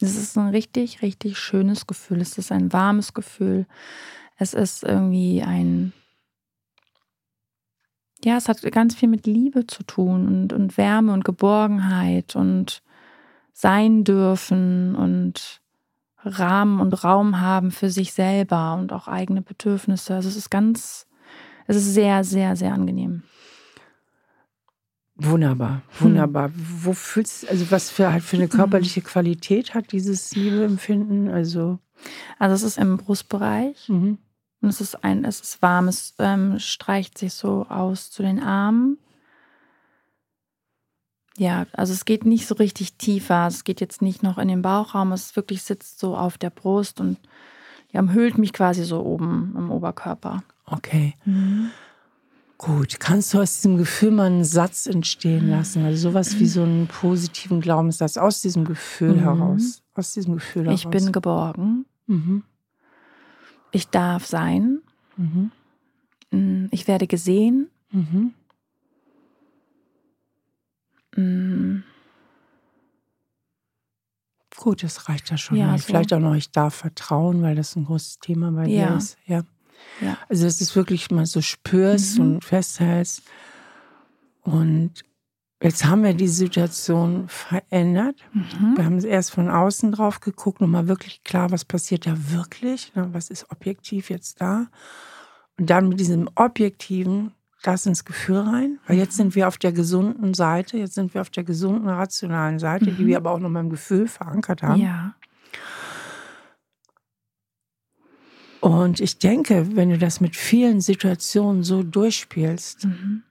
S1: Es ist ein richtig, richtig schönes Gefühl. Es ist ein warmes Gefühl. Es ist irgendwie ein. Ja, es hat ganz viel mit Liebe zu tun und, und Wärme und Geborgenheit und sein dürfen und Rahmen und Raum haben für sich selber und auch eigene Bedürfnisse. Also es ist ganz, es ist sehr, sehr, sehr angenehm.
S2: Wunderbar, wunderbar. Hm. Wo fühlst also was für halt für eine körperliche Qualität hat dieses Liebeempfinden? Also,
S1: also es ist im Brustbereich mhm. und es ist ein, es ist warm, es ähm, streicht sich so aus zu den Armen ja, also es geht nicht so richtig tiefer. Es geht jetzt nicht noch in den Bauchraum. Es wirklich sitzt so auf der Brust und ja, umhüllt mich quasi so oben im Oberkörper.
S2: Okay. Mhm. Gut, kannst du aus diesem Gefühl mal einen Satz entstehen lassen? Also sowas wie so einen positiven Glaubenssatz aus diesem Gefühl mhm. heraus. Aus diesem Gefühl
S1: heraus. Ich bin geborgen. Mhm. Ich darf sein. Mhm. Mm, ich werde gesehen. Mhm.
S2: Mm. Gut, das reicht ja schon. Ja, so. Vielleicht auch noch, ich darf vertrauen, weil das ein großes Thema bei ja. dir ist. Ja. ja. Also, dass du es wirklich mal so spürst mhm. und festhältst. Und jetzt haben wir die Situation verändert. Mhm. Wir haben erst von außen drauf geguckt, nochmal wirklich klar, was passiert da wirklich, ne? was ist objektiv jetzt da. Und dann mit diesem Objektiven das ins Gefühl rein, weil jetzt sind wir auf der gesunden Seite, jetzt sind wir auf der gesunden, rationalen Seite, mhm. die wir aber auch noch mal im Gefühl verankert haben.
S1: Ja.
S2: Und ich denke, wenn du das mit vielen Situationen so durchspielst, mhm.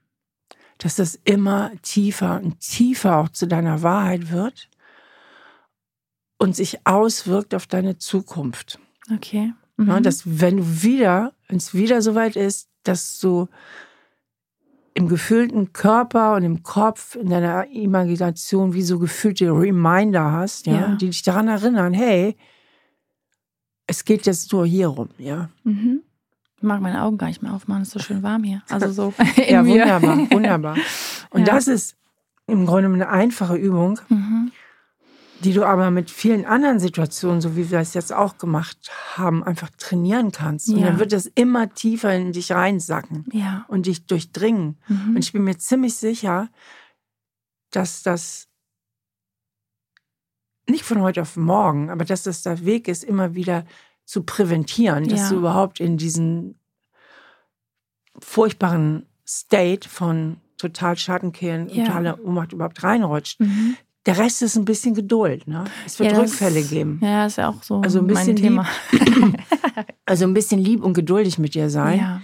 S2: dass das immer tiefer und tiefer auch zu deiner Wahrheit wird und sich auswirkt auf deine Zukunft.
S1: Okay.
S2: Mhm. Ja, dass wenn du wieder, wenn es wieder soweit ist, dass du im gefühlten Körper und im Kopf, in deiner Imagination, wie so gefühlte Reminder hast, ja, ja. die dich daran erinnern, hey, es geht jetzt nur hier rum, ja. Mhm.
S1: Ich mag meine Augen gar nicht mehr aufmachen, es ist so schön warm hier. Also so. [laughs]
S2: ja, [laughs] wunderbar, wunderbar. [laughs] Und ja. das ist im Grunde eine einfache Übung. Mhm die du aber mit vielen anderen Situationen, so wie wir es jetzt auch gemacht haben, einfach trainieren kannst. Ja. Und dann wird das immer tiefer in dich reinsacken
S1: ja.
S2: und dich durchdringen. Mhm. Und ich bin mir ziemlich sicher, dass das nicht von heute auf morgen, aber dass das der Weg ist, immer wieder zu präventieren, dass ja. du überhaupt in diesen furchtbaren State von total Schattenkehren, totaler Ohnmacht überhaupt reinrutscht. Mhm. Der Rest ist ein bisschen Geduld. Ne? Es wird ja, Rückfälle
S1: das,
S2: geben.
S1: Ja, ist ja auch so
S2: also ein bisschen
S1: mein Thema.
S2: Lieb, [laughs] also ein bisschen lieb und geduldig mit dir sein. Ja.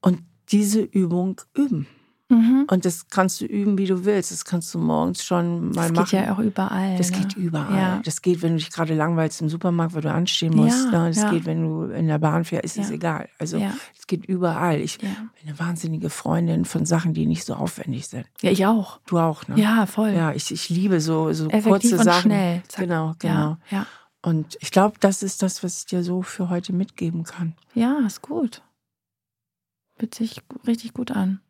S2: Und diese Übung üben. Mhm. Und das kannst du üben, wie du willst. Das kannst du morgens schon mal machen. Das
S1: geht ja auch überall.
S2: Das
S1: ne?
S2: geht überall. Ja. Das geht, wenn du dich gerade langweilst im Supermarkt, weil du anstehen musst. Ja, ne? Das ja. geht, wenn du in der Bahn fährst, ist es egal. Also es geht überall. Ich bin eine wahnsinnige Freundin von Sachen, die nicht so aufwendig sind.
S1: Ja, ich auch.
S2: Du auch, ne?
S1: Ja, voll.
S2: Ja, ich, ich liebe so, so
S1: Effektiv
S2: kurze
S1: und
S2: Sachen.
S1: Schnell.
S2: Zack. Genau, genau.
S1: Ja.
S2: Und ich glaube, das ist das, was ich dir so für heute mitgeben kann.
S1: Ja, ist gut. Fühlt sich richtig gut an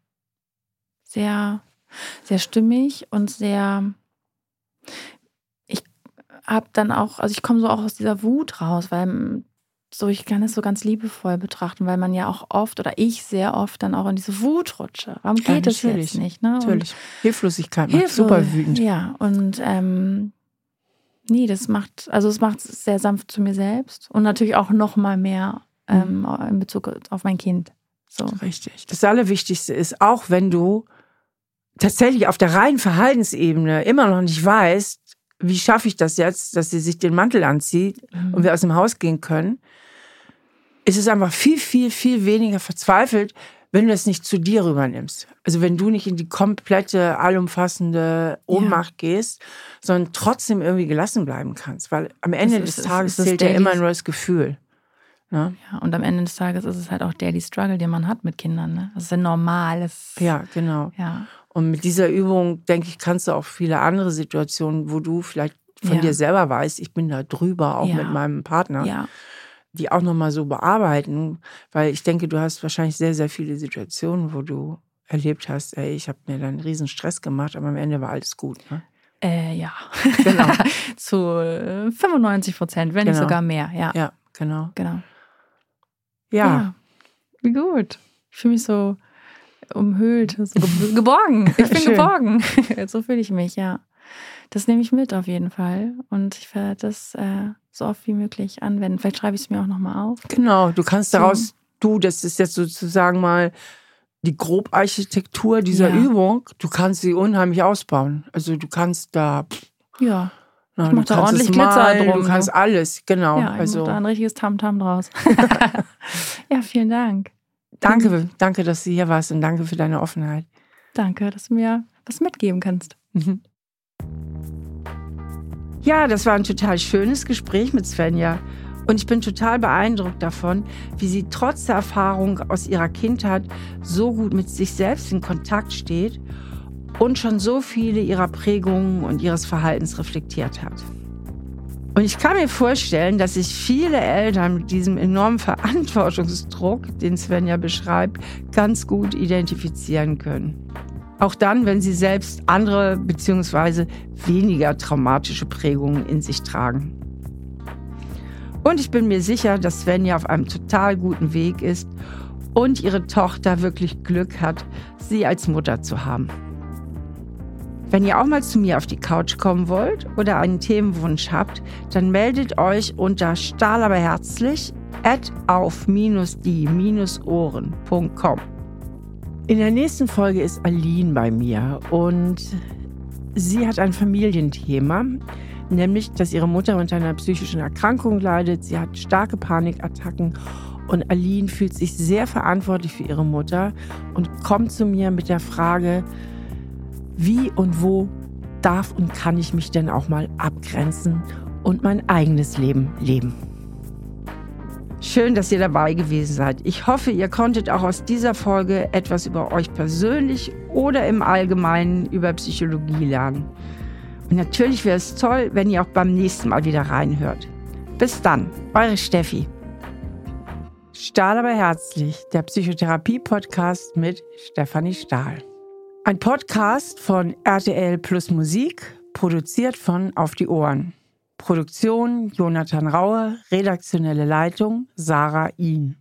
S1: sehr sehr stimmig und sehr. Ich habe dann auch, also ich komme so auch aus dieser Wut raus, weil so, ich kann es so ganz liebevoll betrachten, weil man ja auch oft oder ich sehr oft dann auch in diese Wut rutsche. Warum geht ja, jetzt nicht? Ne?
S4: Natürlich. Hilflosigkeit macht Hilflos super wütend.
S1: Ja, und ähm, nee, das macht, also es macht es sehr sanft zu mir selbst und natürlich auch noch mal mehr ähm, mhm. in Bezug auf mein Kind. So.
S4: Richtig. Das Allerwichtigste ist, auch wenn du tatsächlich auf der reinen Verhaltensebene immer noch nicht weißt, wie schaffe ich das jetzt, dass sie sich den Mantel anzieht mhm. und wir aus dem Haus gehen können, ist es einfach viel, viel, viel weniger verzweifelt, wenn du es nicht zu dir rübernimmst. Also wenn du nicht in die komplette, allumfassende Ohnmacht ja. gehst, sondern trotzdem irgendwie gelassen bleiben kannst. Weil am Ende ist, des Tages zählt ja immer nur das Gefühl.
S1: Ne? Ja, und am Ende des Tages ist es halt auch Daily Struggle, den man hat mit Kindern. Ne? Das ist ein normales.
S4: Ja, genau.
S1: Ja.
S4: Und mit dieser Übung, denke ich, kannst du auch viele andere Situationen, wo du vielleicht von ja. dir selber weißt, ich bin da drüber, auch ja. mit meinem Partner,
S1: ja.
S4: die auch nochmal so bearbeiten. Weil ich denke, du hast wahrscheinlich sehr, sehr viele Situationen, wo du erlebt hast, ey, ich habe mir da einen riesen Stress gemacht, aber am Ende war alles gut. Ne?
S1: Äh, ja, genau. [laughs] Zu 95 äh, Prozent, wenn genau. nicht sogar mehr, ja.
S4: Ja, genau.
S1: Genau.
S4: Ja.
S1: Wie gut. Ich fühle mich so umhüllt, so geborgen. Ich bin geborgen. [laughs] so fühle ich mich, ja. Das nehme ich mit auf jeden Fall. Und ich werde das äh, so oft wie möglich anwenden. Vielleicht schreibe ich es mir auch nochmal auf.
S4: Genau, du kannst daraus, du, das ist jetzt sozusagen mal die Grobarchitektur dieser ja. Übung. Du kannst sie unheimlich ausbauen. Also du kannst da.
S1: Ja. Na, ich mach da ordentlich Glitzer malen, drum.
S4: Du kannst alles, genau.
S1: Ja, ich also. da ein richtiges Tamtam -Tam draus. [laughs] [laughs] ja, vielen Dank.
S4: Danke, danke, dass du hier warst und danke für deine Offenheit.
S1: Danke, dass du mir was mitgeben kannst. Mhm.
S2: Ja, das war ein total schönes Gespräch mit Svenja. Und ich bin total beeindruckt davon, wie sie trotz der Erfahrung aus ihrer Kindheit so gut mit sich selbst in Kontakt steht und schon so viele ihrer Prägungen und ihres Verhaltens reflektiert hat. Und ich kann mir vorstellen, dass sich viele Eltern mit diesem enormen Verantwortungsdruck, den Sven ja beschreibt, ganz gut identifizieren können. Auch dann, wenn sie selbst andere bzw. weniger traumatische Prägungen in sich tragen. Und ich bin mir sicher, dass Svenja auf einem total guten Weg ist und ihre Tochter wirklich Glück hat, sie als Mutter zu haben. Wenn ihr auch mal zu mir auf die Couch kommen wollt oder einen Themenwunsch habt, dann meldet euch unter stahlaberherzlich at auf-die-ohren.com. In der nächsten Folge ist Aline bei mir und sie hat ein Familienthema, nämlich, dass ihre Mutter unter einer psychischen Erkrankung leidet. Sie hat starke Panikattacken und Aline fühlt sich sehr verantwortlich für ihre Mutter und kommt zu mir mit der Frage, wie und wo darf und kann ich mich denn auch mal abgrenzen und mein eigenes Leben leben. Schön, dass ihr dabei gewesen seid. Ich hoffe, ihr konntet auch aus dieser Folge etwas über euch persönlich oder im Allgemeinen über Psychologie lernen. Und natürlich wäre es toll, wenn ihr auch beim nächsten Mal wieder reinhört. Bis dann, eure Steffi. Stahl aber herzlich, der Psychotherapie-Podcast mit Stefanie Stahl. Ein Podcast von RTL Plus Musik, produziert von Auf die Ohren. Produktion Jonathan Raue, redaktionelle Leitung Sarah Ihn.